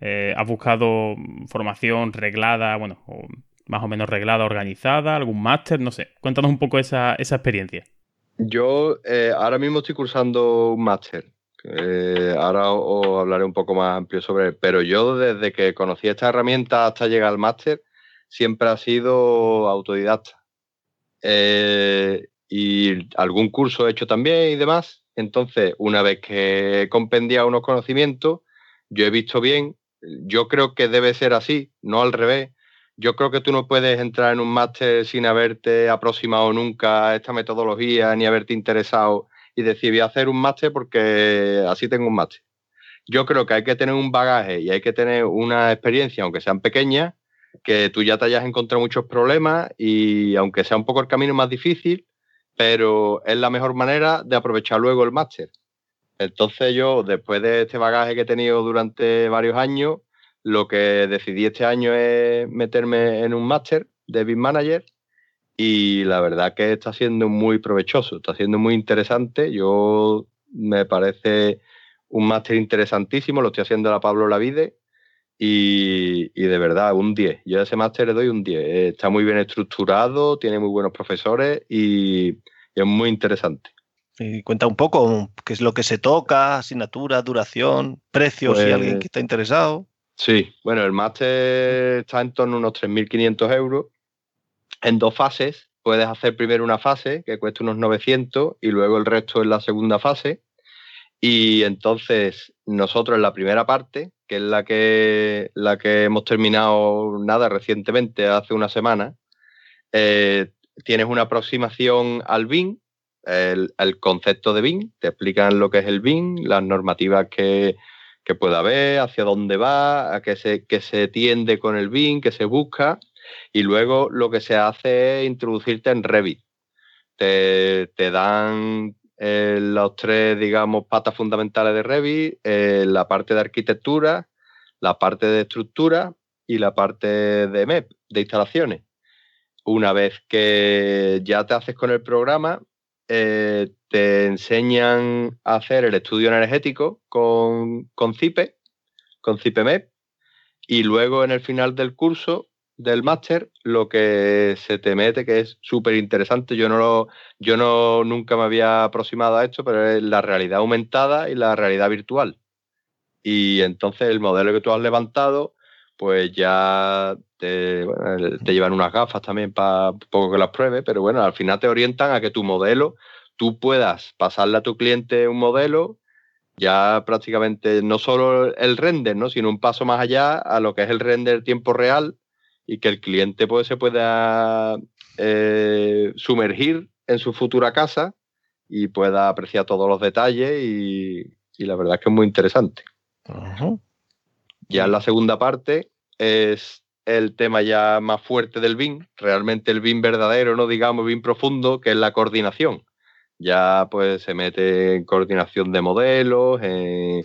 S1: eh, has buscado formación reglada, bueno, más o menos reglada, organizada, algún máster? No sé. Cuéntanos un poco esa, experiencia.
S3: Yo eh, ahora mismo estoy cursando un máster. ahora os hablaré un poco más amplio sobre él. Pero yo desde que conocí esta herramienta hasta llegar al máster, siempre ha sido autodidacta. Eh, y algún curso he hecho también y demás, entonces, una vez que he compendiado unos conocimientos, yo he visto bien, yo creo que debe ser así, no al revés. Yo creo que tú no puedes entrar en un máster sin haberte aproximado nunca a esta metodología ni haberte interesado y decir, voy a hacer un máster porque así tengo un máster. Yo creo que hay que tener un bagaje y hay que tener una experiencia, aunque sean pequeñas, que tú ya te hayas encontrado muchos problemas y aunque sea un poco el camino más difícil, pero es la mejor manera de aprovechar luego el máster. Entonces yo, después de este bagaje que he tenido durante varios años, lo que decidí este año es meterme en un máster de Big Manager y la verdad que está siendo muy provechoso, está siendo muy interesante. Yo me parece un máster interesantísimo, lo estoy haciendo a Pablo Lavide y, y, de verdad, un 10. Yo a ese máster le doy un 10. Está muy bien estructurado, tiene muy buenos profesores y, es muy interesante.
S2: Y cuenta un poco qué es lo que se toca, asignatura, duración, precios, si alguien pues que está interesado.
S3: Sí, bueno, el máster está en torno a unos 3.500 euros en dos fases. Puedes hacer primero una fase que cuesta unos 900 y luego el resto en la segunda fase. Y entonces nosotros en la primera parte, que es la que, la que hemos terminado nada recientemente, hace una semana, eh, tienes una aproximación al BIM, el, concepto de BIM, te explican lo que es el BIM, las normativas que, que puede haber, hacia dónde va, a qué se, se tiende con el BIM, qué se busca, y luego lo que se hace es introducirte en Revit. Te, dan eh, los tres, digamos, patas fundamentales de Revit, eh, la parte de arquitectura, la parte de estructura y la parte de MEP, de instalaciones. Una vez que ya te haces con el programa, eh, te enseñan a hacer el estudio energético con, con CIPE, con CIPEMEP, y luego en el final del curso del máster lo que se te mete que es súper interesante yo no lo, yo no nunca me había aproximado a esto pero es la realidad aumentada y la realidad virtual. Y entonces el modelo que tú has levantado pues ya te, llevan unas gafas también para poco que las pruebes, pero bueno, al final te orientan a que tu modelo, tú puedas pasarle a tu cliente un modelo, ya prácticamente no solo el render, ¿no? sino un paso más allá a lo que es el render tiempo real y que el cliente pues, se pueda eh, sumergir en su futura casa y pueda apreciar todos los detalles y, la verdad es que es muy interesante. Ya en la segunda parte es el tema ya más fuerte del BIM, realmente el BIM verdadero, no digamos BIM profundo, que es la coordinación. Ya pues se mete en coordinación de modelos, en,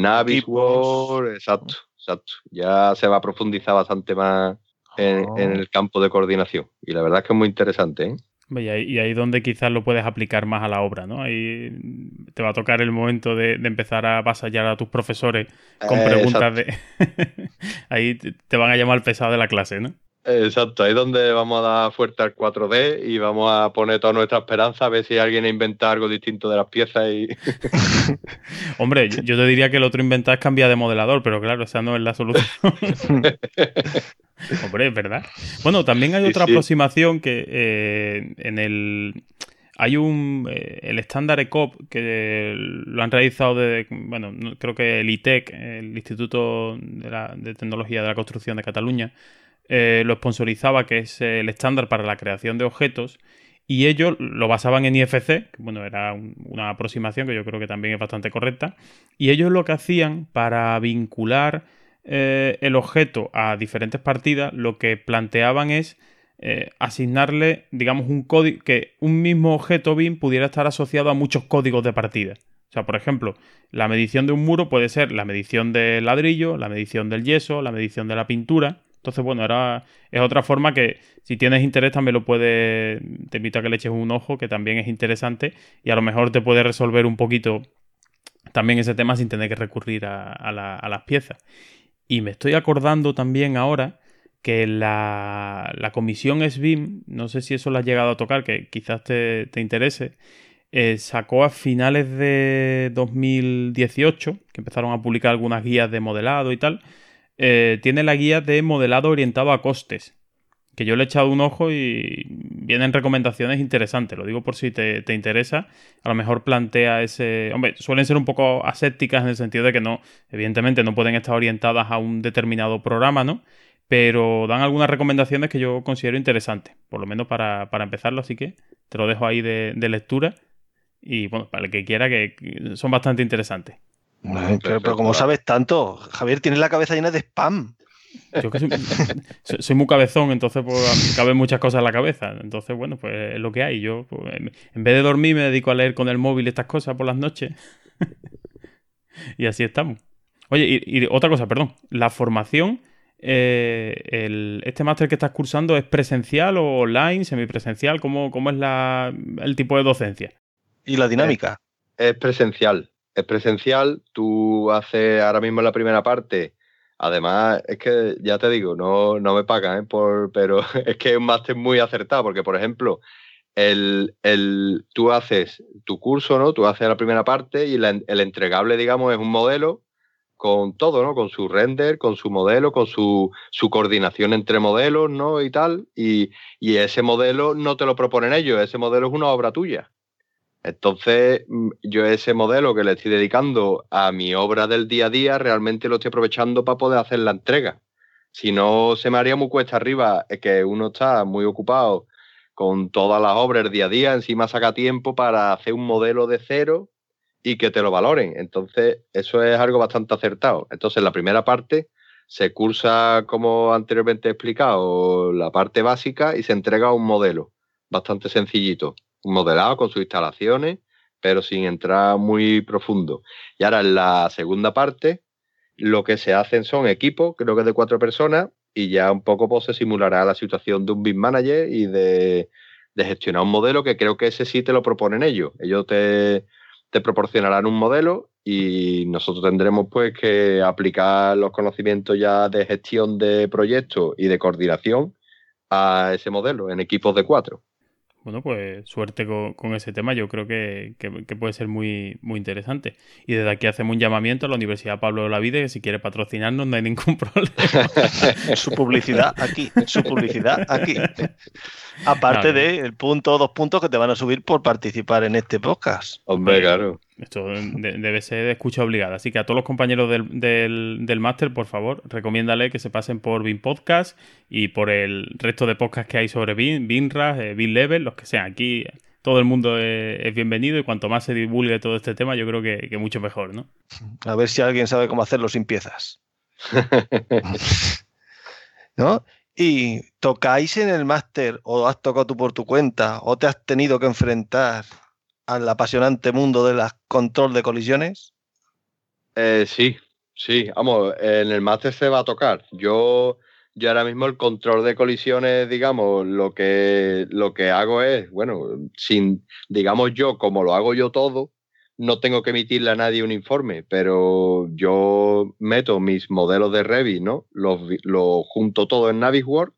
S3: Navisworks, exacto, exacto. Ya se va a profundizar bastante más en, en, oh. el campo de coordinación. Y la verdad es que es muy interesante. ¿eh?
S1: Y ahí, es donde quizás lo puedes aplicar más a la obra, ¿no? Ahí te va a tocar el momento de, empezar a vasallar a tus profesores con eh, preguntas de... [laughs] ahí te van a llamar pesado de la clase, ¿no?
S3: Exacto, ahí es donde vamos a dar fuerte al 4D y vamos a poner toda nuestra esperanza a ver si alguien inventa algo distinto de las piezas y... [laughs]
S1: Hombre, yo te diría que el otro inventar es cambiar de modelador, pero claro, esa no es la solución. [laughs] Hombre, es verdad. Bueno, también hay otra aproximación que eh, en el hay un. Eh, el estándar ECOP que lo han realizado de. Bueno, creo que el ITEC, el Instituto de, Tecnología de la Construcción de Cataluña, eh, lo sponsorizaba, que es el estándar para la creación de objetos. Y ellos lo basaban en IFC, que bueno, era una aproximación que yo creo que también es bastante correcta. Y ellos lo que hacían para vincular eh, el objeto a diferentes partidas, lo que planteaban es eh, asignarle, digamos, un código, que un mismo objeto BIM pudiera estar asociado a muchos códigos de partida. O sea, por ejemplo, la medición de un muro puede ser la medición del ladrillo, la medición del yeso, la medición de la pintura. Entonces, bueno, era, es otra forma que si tienes interés también lo puede, te invito a que le eches un ojo, que también es interesante y a lo mejor te puede resolver un poquito también ese tema sin tener que recurrir a, las piezas. Y me estoy acordando también ahora que la, la comisión SBIM, no sé si eso lo has llegado a tocar, que quizás te, interese, eh, sacó a finales de 2018, que empezaron a publicar algunas guías de modelado y tal, eh, tiene la guía de modelado orientado a costes, que yo le he echado un ojo y vienen recomendaciones interesantes, lo digo por si te, te interesa, a lo mejor plantea ese... Hombre, suelen ser un poco asépticas en el sentido de que no, evidentemente no pueden estar orientadas a un determinado programa, ¿no? pero dan algunas recomendaciones que yo considero interesantes, por lo menos para, empezarlo, así que te lo dejo ahí de, lectura y bueno, para el que quiera, que son bastante interesantes.
S2: Pero, como sabes tanto, Javier, tienes la cabeza llena de spam.
S1: Yo que soy, [laughs] muy cabezón, entonces pues caben muchas cosas en la cabeza. Entonces, bueno, pues es lo que hay. Yo, pues, en vez de dormir, me dedico a leer con el móvil estas cosas por las noches. [laughs] y así estamos. Oye, y otra cosa, perdón. La formación eh, ¿este máster que estás cursando es presencial o online, semipresencial? ¿Cómo, cómo es la, el tipo de docencia?
S2: ¿Y la dinámica?
S3: Es, presencial. Es presencial. Tú haces ahora mismo la primera parte. Además, es que ya te digo, no, no me pagan, ¿eh? Por, pero [laughs] es que es un máster muy acertado, porque, por ejemplo, el, el, tú haces tu curso, ¿no? Tú haces la primera parte y el entregable, digamos, es un modelo con todo, ¿no? Con su render, con su modelo, con su, coordinación entre modelos, ¿no? Y tal. Y, ese modelo no te lo proponen ellos, ese modelo es una obra tuya. Entonces, mm, yo ese modelo que le estoy dedicando a mi obra del día a día, realmente lo estoy aprovechando para poder hacer la entrega. Si no, se me haría muy cuesta arriba, es que uno está muy ocupado con todas las obras día a día, encima saca tiempo para hacer un modelo de cero y que te lo valoren. Entonces, eso es algo bastante acertado. Entonces, la primera parte se cursa, como anteriormente he explicado, la parte básica y se entrega un modelo bastante sencillito, modelado con sus instalaciones, pero sin entrar muy profundo. Y ahora en la segunda parte, lo que se hacen son equipos, creo que de cuatro personas, y ya un poco pues, se simulará la situación de un BIM manager y de, de gestionar un modelo que creo que ese sí te lo proponen ellos. Ellos te, te proporcionarán un modelo y nosotros tendremos pues que aplicar los conocimientos ya de gestión de proyectos y de coordinación a ese modelo en equipos de cuatro.
S1: Bueno, pues suerte con, ese tema, yo creo que, puede ser muy, muy interesante. Y desde aquí hacemos un llamamiento a la Universidad Pablo de la Vida, que si quiere patrocinarnos no hay ningún [laughs] problema.
S2: su publicidad aquí, su publicidad aquí. Aparte del punto, dos puntos que te van a subir por participar en este podcast.
S3: Hombre, claro.
S1: Esto debe ser de escucha obligada. Así que a todos los compañeros del, del, máster, por favor, recomiéndale que se pasen por BIM Podcast y por el resto de podcasts que hay sobre BIM, BIMRAS, eh, BIM Level, los que sean. Aquí todo el mundo es, bienvenido y cuanto más se divulgue todo este tema, yo creo que, que mucho mejor, ¿no?
S2: A ver si alguien sabe cómo hacerlo sin piezas. [laughs] ¿No? ¿Y tocáis en el máster o has tocado tú por tu cuenta o te has tenido que enfrentar al apasionante mundo del control de colisiones?
S3: Eh, sí, sí, vamos, en el máster se va a tocar. Yo, yo ahora mismo el control de colisiones, digamos, lo que, lo que hago es, bueno, sin, digamos yo, como lo hago yo todo, no tengo que emitirle a nadie un informe, pero yo meto mis modelos de Revit, ¿no? Los, lo junto todo en Navisworks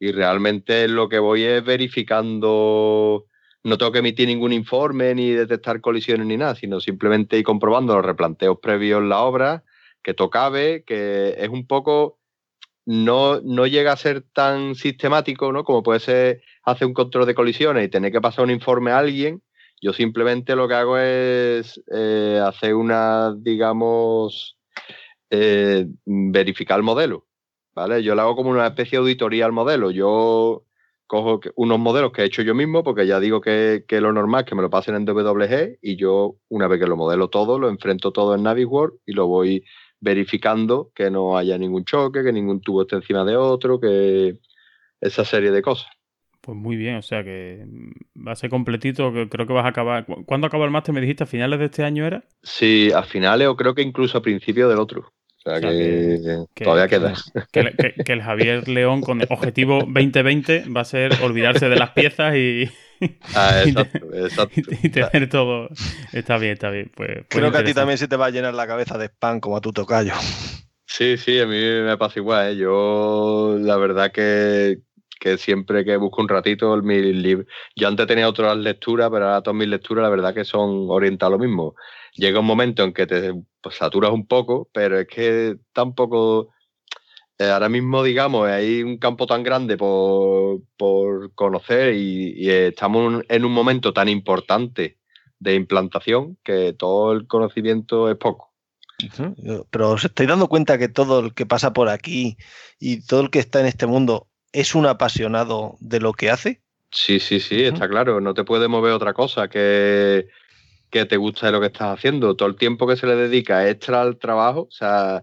S3: y realmente lo que voy es verificando no tengo que emitir ningún informe ni detectar colisiones ni nada, sino simplemente ir comprobando los replanteos previos en la obra, que tocabe, que es un poco, no, no llega a ser tan sistemático, ¿no? Como puede ser hacer un control de colisiones y tener que pasar un informe a alguien, yo simplemente lo que hago es eh, hacer una, digamos, eh, verificar el modelo. ¿Vale? Yo le hago como una especie de auditoría al modelo. Yo cojo unos modelos que he hecho yo mismo, porque ya digo que, lo normal es que me lo pasen en WG y yo, una vez que lo modelo todo, lo enfrento todo en Navisworld y lo voy verificando que no haya ningún choque, que ningún tubo esté encima de otro, que esa serie de cosas.
S1: Pues muy bien, o sea que va a ser completito, creo que vas a acabar. ¿Cuándo acaba el máster? ¿Me dijiste a finales de este año era?
S3: Sí, a finales o creo que incluso a principios del otro. O sea, que, todavía queda.
S1: Que, el Javier León con objetivo 2020 va a ser olvidarse de las piezas y.
S3: Ah, [laughs] exacto, exacto.
S1: y tener todo. Está bien, está bien. Pues, pues
S2: creo que a ti también se te va a llenar la cabeza de spam como a tu tocayo.
S3: Sí, sí, a mí me pasa igual. ¿eh? Yo, la verdad que, que siempre que busco un ratito, mi libro. Yo antes tenía otras lecturas, pero ahora todas mis lecturas, la verdad que son orientadas a lo mismo. Llega un momento en que te pues, saturas un poco, pero es que tampoco. Eh, ahora mismo, digamos, hay un campo tan grande por, conocer y, estamos en un momento tan importante de implantación que todo el conocimiento es poco.
S2: Pero os estáis dando cuenta que todo el que pasa por aquí y todo el que está en este mundo es un apasionado de lo que hace.
S3: Sí, sí, sí, está claro. No te puede mover otra cosa que, que te gusta lo que estás haciendo. Todo el tiempo que se le dedica extra al trabajo, o sea,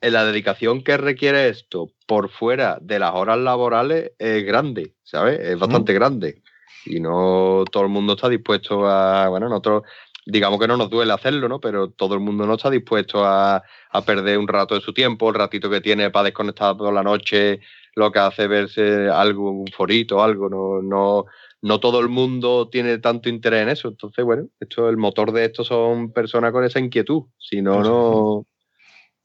S3: en la dedicación que requiere esto por fuera de las horas laborales es grande, ¿sabes? Es bastante grande. Y no todo el mundo está dispuesto a, bueno, nosotros digamos que no nos duele hacerlo, ¿no? Pero todo el mundo no está dispuesto a, a perder un rato de su tiempo, el ratito que tiene para desconectar toda la noche lo que hace verse algo, un forito, algo, no, no, no todo el mundo tiene tanto interés en eso. Entonces, bueno, esto, el motor de esto son personas con esa inquietud, si no, no,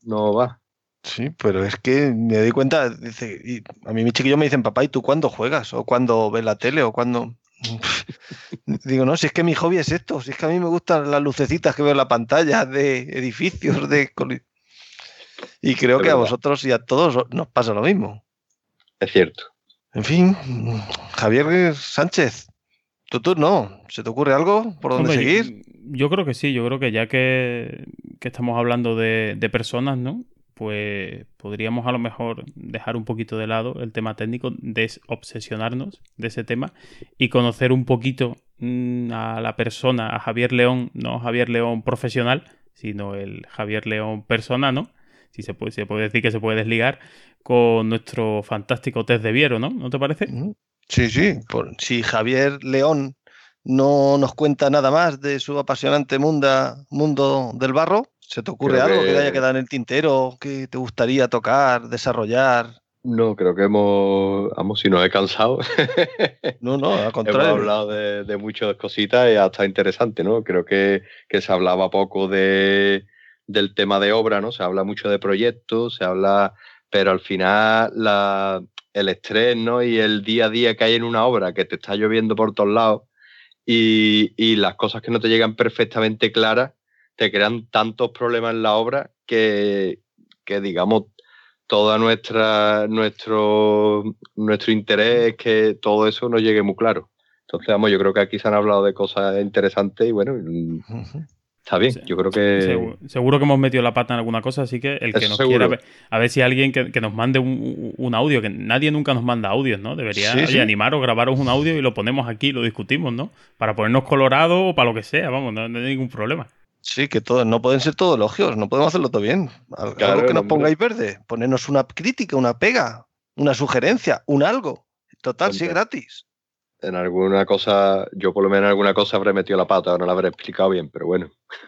S3: no va.
S2: Sí, pero es que me doy cuenta, dice, y a mí mis chiquillos me dicen, papá, ¿y tú cuándo juegas? ¿O cuándo ves la tele? ¿O cuándo...? [laughs] Digo, no, si es que mi hobby es esto, si es que a mí me gustan las lucecitas que veo en la pantalla de edificios, de... Y creo que a vosotros y a todos nos pasa lo mismo.
S3: Es cierto.
S2: En fin, Javier Sánchez, tu turno. ¿Se te ocurre algo por dónde seguir?
S1: Yo, creo que sí, yo creo que ya que, estamos hablando de, personas, ¿no? Pues podríamos a lo mejor dejar un poquito de lado el tema técnico, desobsesionarnos de ese tema y conocer un poquito mm, a la persona, a Javier León, no Javier León profesional, sino el Javier León persona, ¿no? Si se puede, se puede decir que se puede desligar con nuestro fantástico test de Viero, ¿no? ¿No te parece?
S2: Sí, sí. si Javier León no nos cuenta nada más de su apasionante mundo del barro, ¿se te ocurre algo que... te haya quedado en el tintero que te gustaría tocar, desarrollar?
S3: No, creo que hemos, vamos, si nos he cansado. [laughs]
S2: no, no, al contrario.
S3: Hemos hablado de, muchas cositas y hasta interesante, ¿no? Creo que, que se hablaba poco de, del tema de obra, ¿no? Se habla mucho de proyectos, se habla pero al final el estrés ¿no? y el día a día que hay en una obra, que te está lloviendo por todos lados, y, las cosas que no te llegan perfectamente claras, te crean tantos problemas en la obra que, digamos, toda nuestra nuestro nuestro interés es que todo eso nos llegue muy claro. Entonces, vamos, yo creo que aquí se han hablado de cosas interesantes y bueno, Está bien, yo creo que.
S1: Seguro, que hemos metido la pata en alguna cosa, así que el que nos quiera. A ver si alguien que, nos mande un, audio, que nadie nunca nos manda audios, ¿no? Debería animar o grabaros un audio y lo ponemos aquí, lo discutimos, ¿no? Para ponernos colorado o para lo que sea, vamos, no, hay ningún problema.
S2: Sí, que todo, no pueden ser todos elogios, no podemos hacerlo todo bien. Algo que nos pongáis verde, ponernos una crítica, una pega, una sugerencia, un algo. Total, sí, gratis
S3: en alguna cosa, yo por lo menos en alguna cosa habré metido la pata, no la habré explicado bien, pero bueno. [laughs]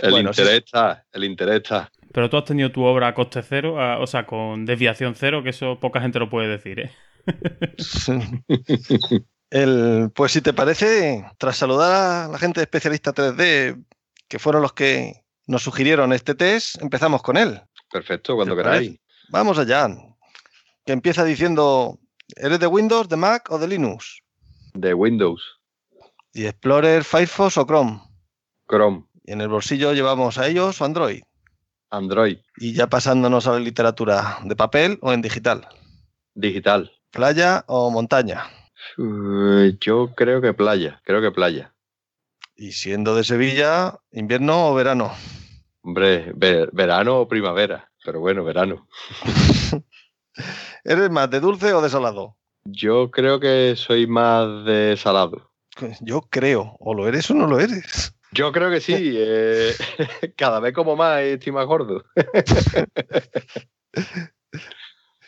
S3: el interés está, el interés está.
S1: Pero tú has tenido tu obra a coste cero, o sea, con desviación cero, que eso poca gente lo puede decir, ¿eh? [laughs]
S2: el, pues si te parece, tras saludar a la gente de especialista 3D, que fueron los que nos sugirieron este test, empezamos con él.
S3: Perfecto, cuando queráis.
S2: Vamos allá. Que empieza diciendo ¿Eres de Windows, de Mac o de Linux?
S3: De Windows.
S2: ¿Y Explorer, Firefox o Chrome?
S3: Chrome.
S2: ¿Y en el bolsillo llevamos a ellos o Android?
S3: Android.
S2: ¿Y ya pasándonos a la literatura, de papel o en digital?
S3: Digital.
S2: ¿Playa o montaña?
S3: Uh, yo creo que playa, creo que playa.
S2: Y siendo de Sevilla, ¿invierno o verano?
S3: Hombre, ver- verano o primavera, pero bueno, verano. [laughs] [laughs]
S2: ¿Eres más de dulce o de salado?
S3: Yo creo que soy más de salado.
S2: Yo creo, o lo eres o no lo eres.
S3: Yo creo que sí, [laughs] eh, [laughs] cada vez como más y estoy más gordo.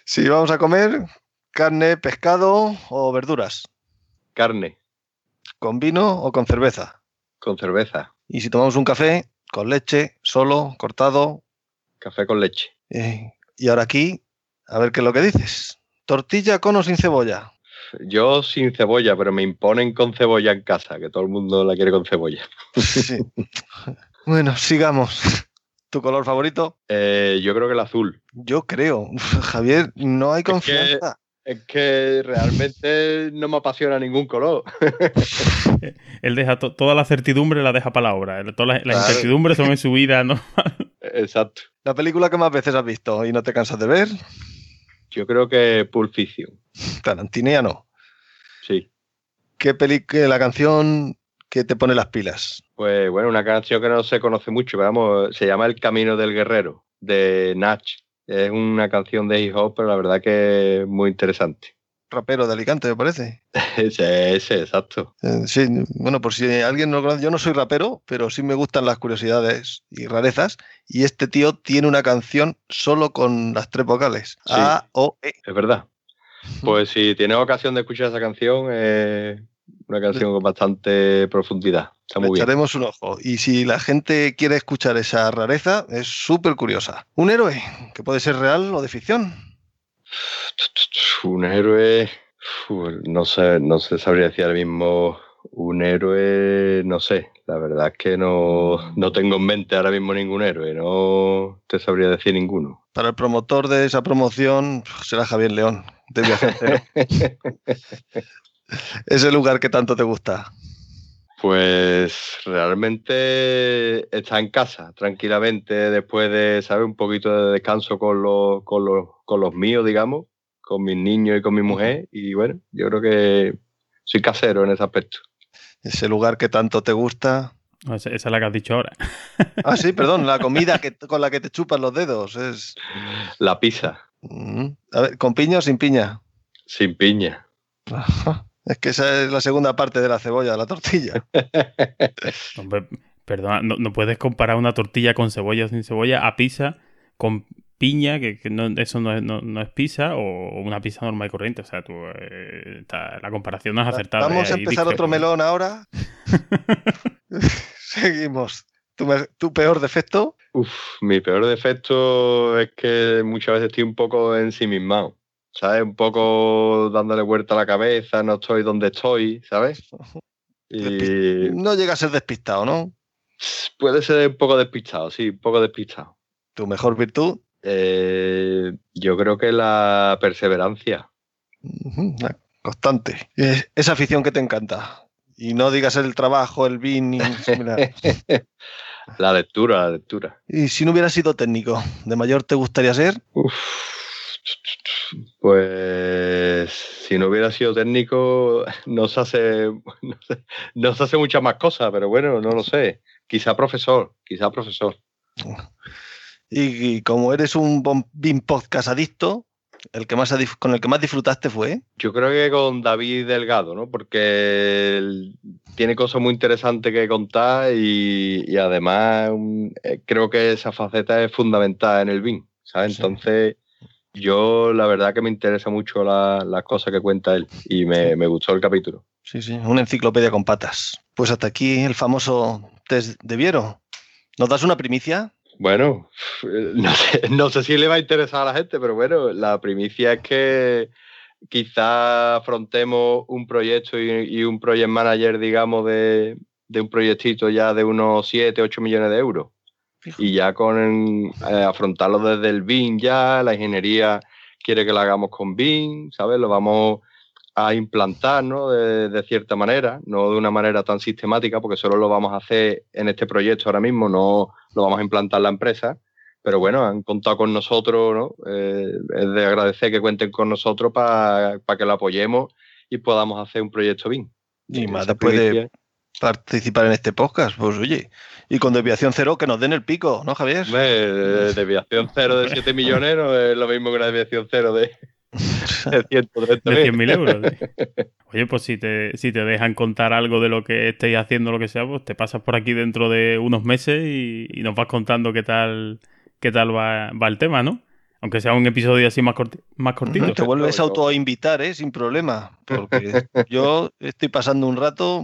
S2: Si vamos a comer carne, pescado o verduras,
S3: Carne,
S2: con vino o con cerveza.
S3: con cerveza,
S2: Y si tomamos un café, con leche, solo, cortado.
S3: café con leche.
S2: eh, y ahora aquí, a ver qué es lo que dices. ¿Tortilla con o sin cebolla?
S3: Yo sin cebolla, pero me imponen con cebolla en casa, que todo el mundo la quiere con cebolla.
S2: Sí. [laughs] bueno, sigamos. ¿Tu color favorito?
S3: Eh, yo creo que el azul.
S2: Yo creo. Javier, no hay
S3: que-
S2: confianza.
S3: Es que realmente no me apasiona ningún color. [laughs]
S1: Él deja to- toda la certidumbre, la deja para la obra. Todas las, las
S2: Claro.
S1: incertidumbres son en su vida, ¿no? [laughs]
S3: Exacto.
S2: La película que más veces has visto y no te cansas de ver,
S3: Yo creo que Pulp Fiction. [laughs]
S2: Tarantino no.
S3: Sí.
S2: ¿Qué película, la canción que te pone las pilas?
S3: Pues bueno, una canción que no se conoce mucho, pero vamos, se llama El Camino del Guerrero, de Nach. Es una canción de hip hop, pero la verdad que es muy interesante.
S2: Rapero de Alicante, me parece. [laughs]
S3: Ese, ese, exacto.
S2: Eh, sí, bueno, por si alguien no lo conoce, yo no soy rapero, pero sí me gustan las curiosidades y rarezas. Y este tío tiene una canción solo con las tres vocales.
S3: Sí.
S2: A, O, E.
S3: Es verdad. [laughs] Pues si tienes ocasión de escuchar esa canción, una canción con bastante profundidad. Está
S2: Le
S3: muy bien.
S2: echaremos un ojo. Y si la gente quiere escuchar esa rareza, es súper curiosa. Un héroe, que puede ser real o de ficción.
S3: Un héroe, no sé, no sé, sabría decir ahora mismo un héroe, no sé. La verdad es que no, no tengo en mente ahora mismo ningún héroe, no te sabría decir ninguno.
S2: Para el promotor de esa promoción será Javier León, de Viaje. [laughs] Ese lugar que tanto te gusta.
S3: Pues realmente está en casa, tranquilamente, después de, ¿sabes? Un poquito de descanso con los, con los, con los míos, digamos, con mis niños y con mi mujer. Y bueno, yo creo que soy casero en ese aspecto.
S2: Ese lugar que tanto te gusta.
S1: No, Esa, es la que has dicho ahora. [laughs]
S2: Ah, sí, perdón, la comida que, [laughs] con la que te chupas los dedos. Es...
S3: La pizza,
S2: Mm. A ver, ¿con piña o sin piña?
S3: sin piña.
S2: Ajá. Es que esa es la segunda parte de la cebolla, de la tortilla. [laughs]
S1: Hombre, perdona, no, no puedes comparar una tortilla con cebolla o sin cebolla a pizza con piña, que, que no, eso no es, no, no es pizza, o una pizza normal y corriente. O sea, tú, eh, está- la comparación no es acertada.
S2: Vamos a
S1: ahí
S2: empezar otro melón ahora. [laughs] Seguimos. ¿Tu, peor defecto?
S3: Uf, mi peor defecto es que muchas veces estoy un poco ensimismado, ¿sabes? Un poco dándole vuelta a la cabeza, no estoy donde estoy, ¿sabes? [laughs] Y
S2: No llega a ser despistado, ¿no?
S3: puede ser un poco despistado, sí, un poco despistado.
S2: Tu mejor virtud.
S3: Eh, yo creo que la perseverancia.
S2: La constante. Es- Esa afición que te encanta. Y no digas el trabajo, el vin. [laughs]
S3: La lectura, la lectura.
S2: Y si no hubieras sido técnico, ¿de mayor te gustaría ser?
S3: Uf. Pues si no hubiera sido técnico, no se hace, no se, no se hace muchas más cosas, pero bueno, no lo sé. Quizá profesor, quizá profesor.
S2: Y, y como eres un BIM podcast adicto, el que más con el que más disfrutaste fue.
S3: Yo creo que con David Delgado, ¿no? Porque él tiene cosas muy interesantes que contar y, y además un- eh, creo que esa faceta es fundamental en el BIM, ¿sabes?
S2: Sí.
S3: Yo la verdad que me interesa mucho la- las cosas que cuenta él y me, me gustó el capítulo.
S2: Sí, sí, una enciclopedia con patas. Pues hasta aquí el famoso test de Viero. ¿Nos das una primicia?
S3: Bueno, [laughs] no sé, no sé si le va a interesar a la gente, pero bueno, la primicia es que quizá afrontemos un proyecto y, y un project manager, digamos, de, de un proyectito ya de unos 7, 8 millones de euros.
S2: Fijo.
S3: Y ya con eh, afrontarlo desde el BIM ya, la ingeniería quiere que lo hagamos con BIM, ¿sabes? Lo vamos a implantar, ¿no? De, de cierta manera, no de una manera tan sistemática, porque solo lo vamos a hacer en este proyecto ahora mismo, no lo vamos a implantar en la empresa, pero bueno, han contado con nosotros, ¿no? Eh, es de agradecer que cuenten con nosotros para que lo apoyemos y podamos hacer un proyecto bien.
S2: Y más después de participar en este podcast, pues oye, y con desviación cero que nos den el pico, ¿no, Javier?
S3: desviación cero de 7 millones no es lo mismo que una desviación cero de,
S1: de 100.000 euros. Oye, pues si te, si te dejan contar algo de lo que estéis haciendo, lo que sea, pues te pasas por aquí dentro de unos meses y, nos vas contando qué tal, qué tal va, va el tema, ¿no? Aunque sea un episodio así más, más cortito.
S2: te vuelves a autoinvitar, ¿eh? Sin problema. Porque [laughs] yo estoy pasando un rato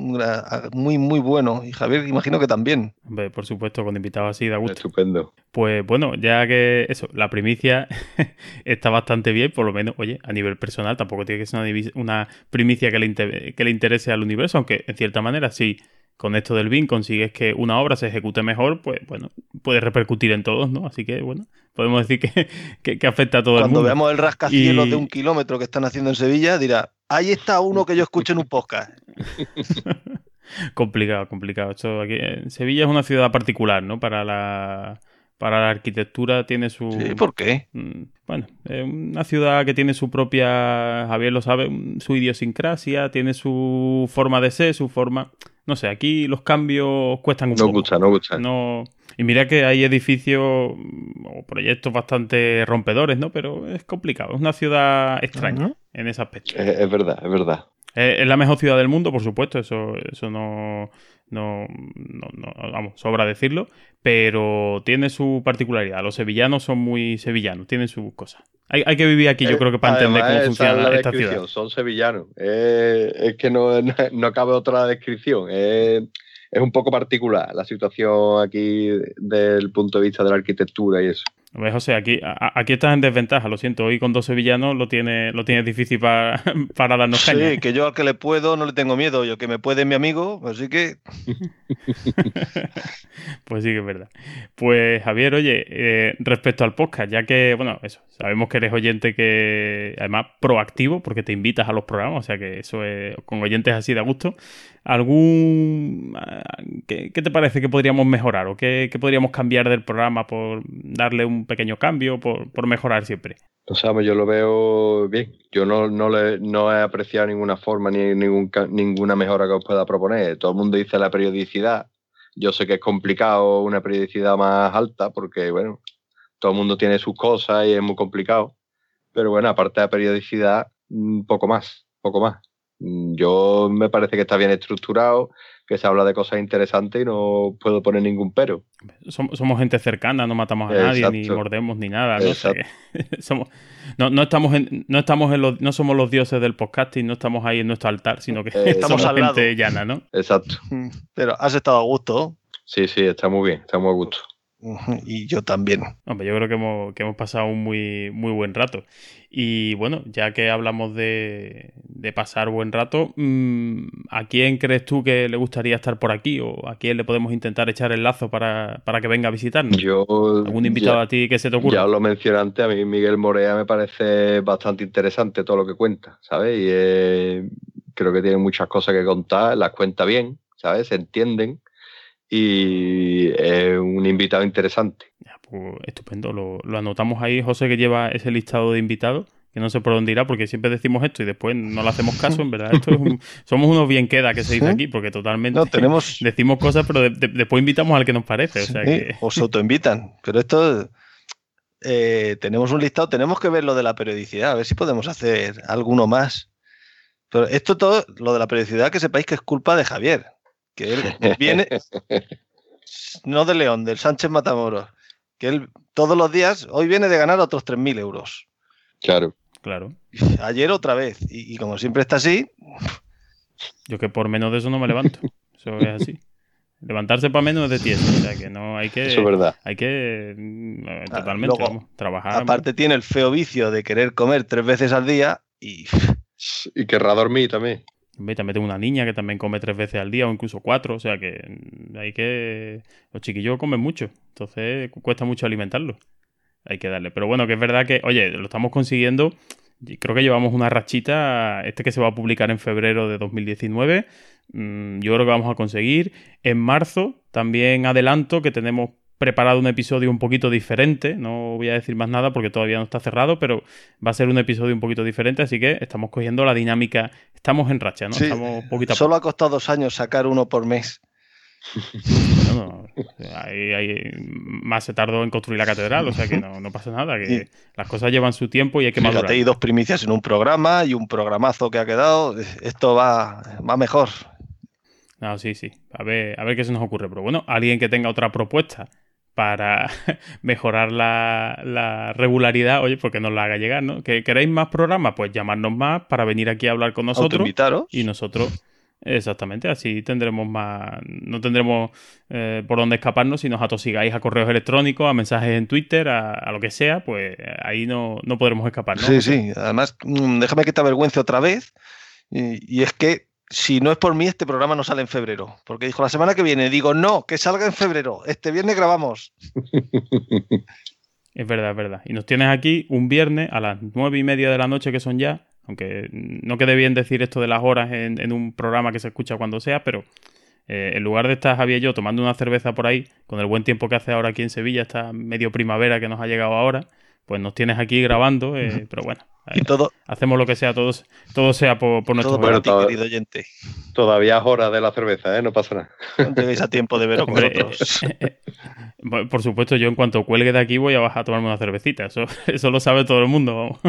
S2: muy, muy bueno. Y Javier, imagino que también.
S1: por supuesto, con invitados así da gusto.
S3: Estupendo.
S1: Pues bueno, ya que eso, la primicia [laughs] está bastante bien, por lo menos, oye, a nivel personal, tampoco tiene que ser una, una primicia que le, que le interese al universo, aunque en cierta manera sí con esto del BIM consigues que una obra se ejecute mejor, pues bueno, puede repercutir en todos, ¿no? Así que bueno, podemos decir que, [laughs] que, afecta a todo
S2: el
S1: mundo.
S2: Cuando veamos el rascacielos de un kilómetro que están haciendo en Sevilla, dirá, ahí está uno que yo escucho en un podcast. [laughs]
S1: complicado, complicado. Esto aquí, Sevilla es una ciudad particular, ¿no? Para la, para la arquitectura tiene su...
S2: Sí, ¿por qué?
S1: Mm, bueno, es una ciudad que tiene su propia, Javier lo sabe, su idiosincrasia, tiene su forma de ser, su forma no sé, aquí los cambios cuestan un
S3: no
S1: poco.
S3: Gusta, no gusta,
S1: no Y mira que hay edificios o proyectos bastante rompedores, ¿no? Pero es complicado. Es una ciudad extraña en ese aspecto.
S3: Es, verdad, es verdad.
S1: Es, la mejor ciudad del mundo, por supuesto. Eso, eso no, no, no, no, vamos, sobra decirlo. Pero tiene su particularidad. Los sevillanos son muy sevillanos, tienen sus cosas. Hay, hay que vivir aquí, yo eh, creo que para entender cómo funciona esta ciudad.
S3: Son sevillanos. es que [laughs] no, no, cabe otra descripción. Es, es, un poco particular la situación aquí desde el punto de vista de la arquitectura y eso.
S1: José, aquí, aquí estás en desventaja, lo siento. Hoy con dos sevillanos lo tienes lo tienes difícil para, [laughs] para darnos
S2: sí, Sí, que yo al que le puedo no le tengo miedo. Yo que me puede mi amigo, así que. [laughs]
S1: pues sí que es verdad. Pues Javier, oye, eh, respecto al podcast, ya que, bueno, eso, sabemos que eres oyente que, además, proactivo, porque te invitas a los programas, o sea que eso es con oyentes así de gusto. ¿Algún. ¿Qué, te parece que podríamos mejorar o qué, podríamos cambiar del programa por darle un pequeño cambio, por, mejorar siempre?
S3: No sabes, yo lo veo bien. Yo no, no, le, no he apreciado ninguna forma ni ningún, ninguna mejora que os pueda proponer. Todo el mundo dice la periodicidad. Yo sé que es complicado una periodicidad más alta porque, bueno, todo el mundo tiene sus cosas y es muy complicado. Pero bueno, aparte de la periodicidad, un poco más, poco más. Mm, yo me parece que está bien estructurado, que se habla de cosas interesantes y no puedo poner ningún pero.
S1: Somos, gente cercana, no matamos a nadie, ni mordemos ni nada. No, [laughs] somos, no, estamos en, no estamos en los, no somos los dioses del podcasting, no estamos ahí en nuestro altar, sino que estamos somos gente llana, ¿no?
S3: Exacto.
S2: Pero has estado a gusto.
S3: Sí, sí, está muy bien, está muy a gusto.
S2: Y yo también.
S1: Hombre, yo creo que hemos, que hemos pasado un muy, muy buen rato. Y bueno, ya que hablamos de, de pasar buen rato, mm, ¿a quién crees tú que le gustaría estar por aquí? ¿O a quién le podemos intentar echar el lazo para, que venga a visitarnos?
S3: Yo,
S1: ¿Algún invitado a ti que se te ocurra?
S3: Ya lo mencioné antes, a mí Miguel Morea me parece bastante interesante todo lo que cuenta, ¿sabes? Y eh, creo que tiene muchas cosas que contar, las cuenta bien, ¿sabes? Se entienden y es un invitado interesante.
S1: pues estupendo, lo, anotamos ahí, José, que lleva ese listado de invitados, que no sé por dónde irá, porque siempre decimos esto y después no le hacemos caso, en verdad. Esto [laughs] somos unos bien queda que se dice aquí, porque totalmente
S2: tenemos... [laughs]
S1: decimos cosas, pero después invitamos al que nos parece. O, sea que...
S2: o se autoinvitan, pero esto... Eh, tenemos un listado, tenemos que ver lo de la periodicidad, a ver si podemos hacer alguno más. Pero esto todo, lo de la periodicidad, que sepáis que es culpa de Javier que él viene, no de León, del Sánchez Matamoros, que él todos los días, hoy viene de ganar otros 3.000 euros.
S3: Claro.
S1: Claro.
S2: Ayer otra vez. Y, como siempre está así.
S1: Yo que por menos de eso no me levanto. Eso es así. Levantarse para menos es de tieso. O sea que no hay que.
S3: Eso es verdad.
S1: Hay que. Mm, ah, totalmente. trabajar.
S2: Aparte, tiene el feo vicio de querer comer tres veces al día y.
S3: Y querrá dormir también.
S1: También tengo una niña que también come tres veces al día o incluso cuatro, o sea que hay que... Los chiquillos comen mucho, entonces cuesta mucho alimentarlos. Hay que darle. Pero bueno, que es verdad que, oye, lo estamos consiguiendo. Creo que llevamos una rachita, este que se va a publicar en febrero de 2019. Mm, yo creo que vamos a conseguir. En marzo también adelanto que tenemos preparado un episodio un poquito diferente. No voy a decir más nada porque todavía no está cerrado, pero va a ser un episodio un poquito diferente. Así que estamos cogiendo la dinámica. Estamos en racha, ¿no? estamos
S2: poquito Solo ha costado dos años sacar uno por mes.
S1: Bueno, más se tardó en construir la catedral, o sea que no, pasa nada, que las cosas llevan su tiempo y hay que
S2: madurar. Fíjate, hay dos primicias en un programa y un programazo que ha quedado. Esto va, va mejor.
S1: No, sí, sí. A ver, a ver qué se nos ocurre. Pero bueno, alguien que tenga otra propuesta para [laughs] mejorar la, regularidad, oye, porque nos la haga llegar, ¿no? ¿Que queréis más programas? Pues llamarnos más para venir aquí a hablar con nosotros. Y nosotros, exactamente, así tendremos más, no tendremos eh, por dónde escaparnos si nos atosigáis a correos electrónicos, a mensajes en Twitter, a, lo que sea, pues ahí no, no podremos escapar, ¿no?
S2: Sí, sí. Además, mm, déjame que te avergüence otra vez. y es que si no es por mí, este programa no sale en febrero. Porque dijo la semana que viene, digo, no, que salga en febrero. Este viernes grabamos. [laughs]
S1: Es verdad, es verdad. Y nos tienes aquí un viernes a las nueve y media de la noche, que son ya, aunque no quede bien decir esto de las horas en, un programa que se escucha cuando sea, pero eh, en lugar de estar Javier y yo tomando una cerveza por ahí, con el buen tiempo que hace ahora aquí en Sevilla, esta medio primavera que nos ha llegado ahora, pues nos tienes aquí grabando, eh, pero bueno, y todo, hacemos lo que sea, todo, todo sea por, nuestro
S2: todo querido oyente.
S3: Todavía es hora de la cerveza, ¿eh? no pasa nada.
S2: No tenéis a tiempo de veros con nosotros.
S1: Eh, eh, por supuesto, yo en cuanto cuelgue de aquí voy a bajar a tomarme una cervecita. Eso, [laughs] eso lo sabe todo el mundo.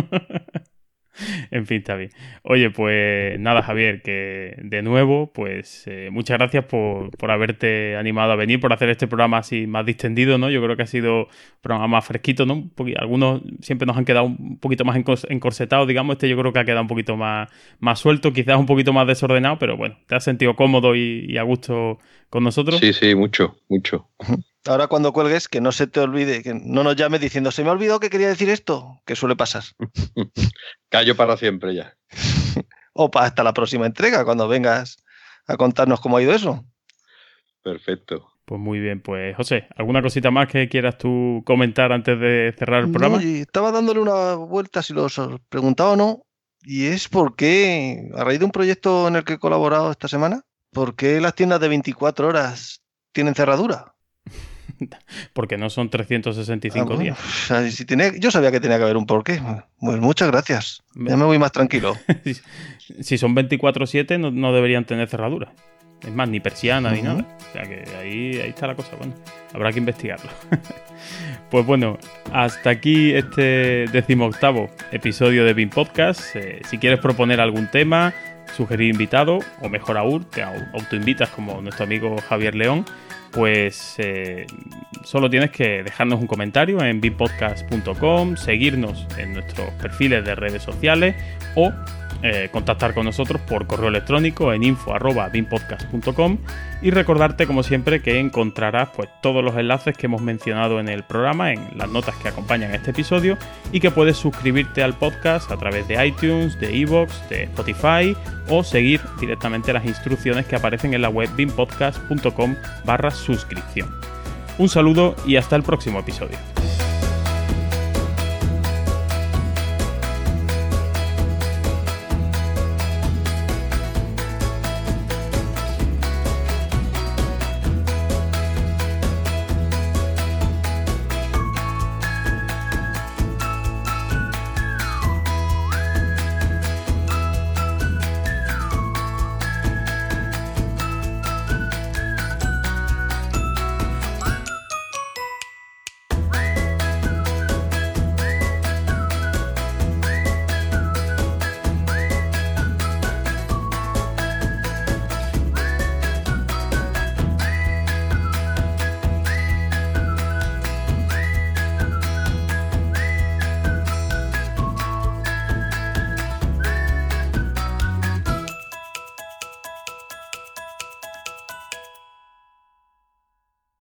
S1: [laughs] en fin, está bien. Oye, pues nada, Javier, que de nuevo, pues eh, muchas gracias por, haberte animado a venir, por hacer este programa así más distendido, ¿no? Yo creo que ha sido un programa más fresquito, ¿no? algunos siempre nos han quedado un poquito más encorsetados, digamos. Este yo creo que ha quedado un poquito más, más suelto, quizás un poquito más desordenado, pero bueno, te has sentido cómodo y a gusto con nosotros.
S3: Sí, sí, mucho, mucho. [laughs]
S2: Ahora cuando cuelgues, que no se te olvide, que no nos llames diciendo, se me ha olvidado que quería decir esto, que suele pasar. [laughs]
S3: Callo para siempre ya. [laughs]
S2: o para hasta la próxima entrega, cuando vengas a contarnos cómo ha ido eso.
S3: Perfecto.
S1: Pues muy bien, pues José, ¿alguna cosita más que quieras tú comentar antes de cerrar el programa?
S2: estaba dándole una vuelta si lo preguntaba o no, y es porque, a raíz de un proyecto en el que he colaborado esta semana, ¿por qué las tiendas de 24 horas tienen cerradura?
S1: Porque no son 365 ah, días.
S2: si yo sabía que tenía que haber un porqué. Pues muchas gracias. Ya me voy más tranquilo. [laughs]
S1: si son 24-7, no, deberían tener cerradura. Es más, ni persiana ni nada. O sea que ahí, ahí está la cosa. Bueno, habrá que investigarlo. [laughs] pues bueno, hasta aquí este decimoctavo episodio de BIM Podcast. Eh, si quieres proponer algún tema, sugerir invitado, o mejor aún, te autoinvitas como nuestro amigo Javier León pues eh, solo tienes que dejarnos un comentario en bipodcast.com, seguirnos en nuestros perfiles de redes sociales o eh, contactar con nosotros por correo electrónico en info.bimpodcast.com y recordarte como siempre que encontrarás pues todos los enlaces que hemos mencionado en el programa en las notas que acompañan este episodio y que puedes suscribirte al podcast a través de iTunes, de Evox, de Spotify o seguir directamente las instrucciones que aparecen en la web bimpodcast.com barra suscripción. Un saludo y hasta el próximo episodio.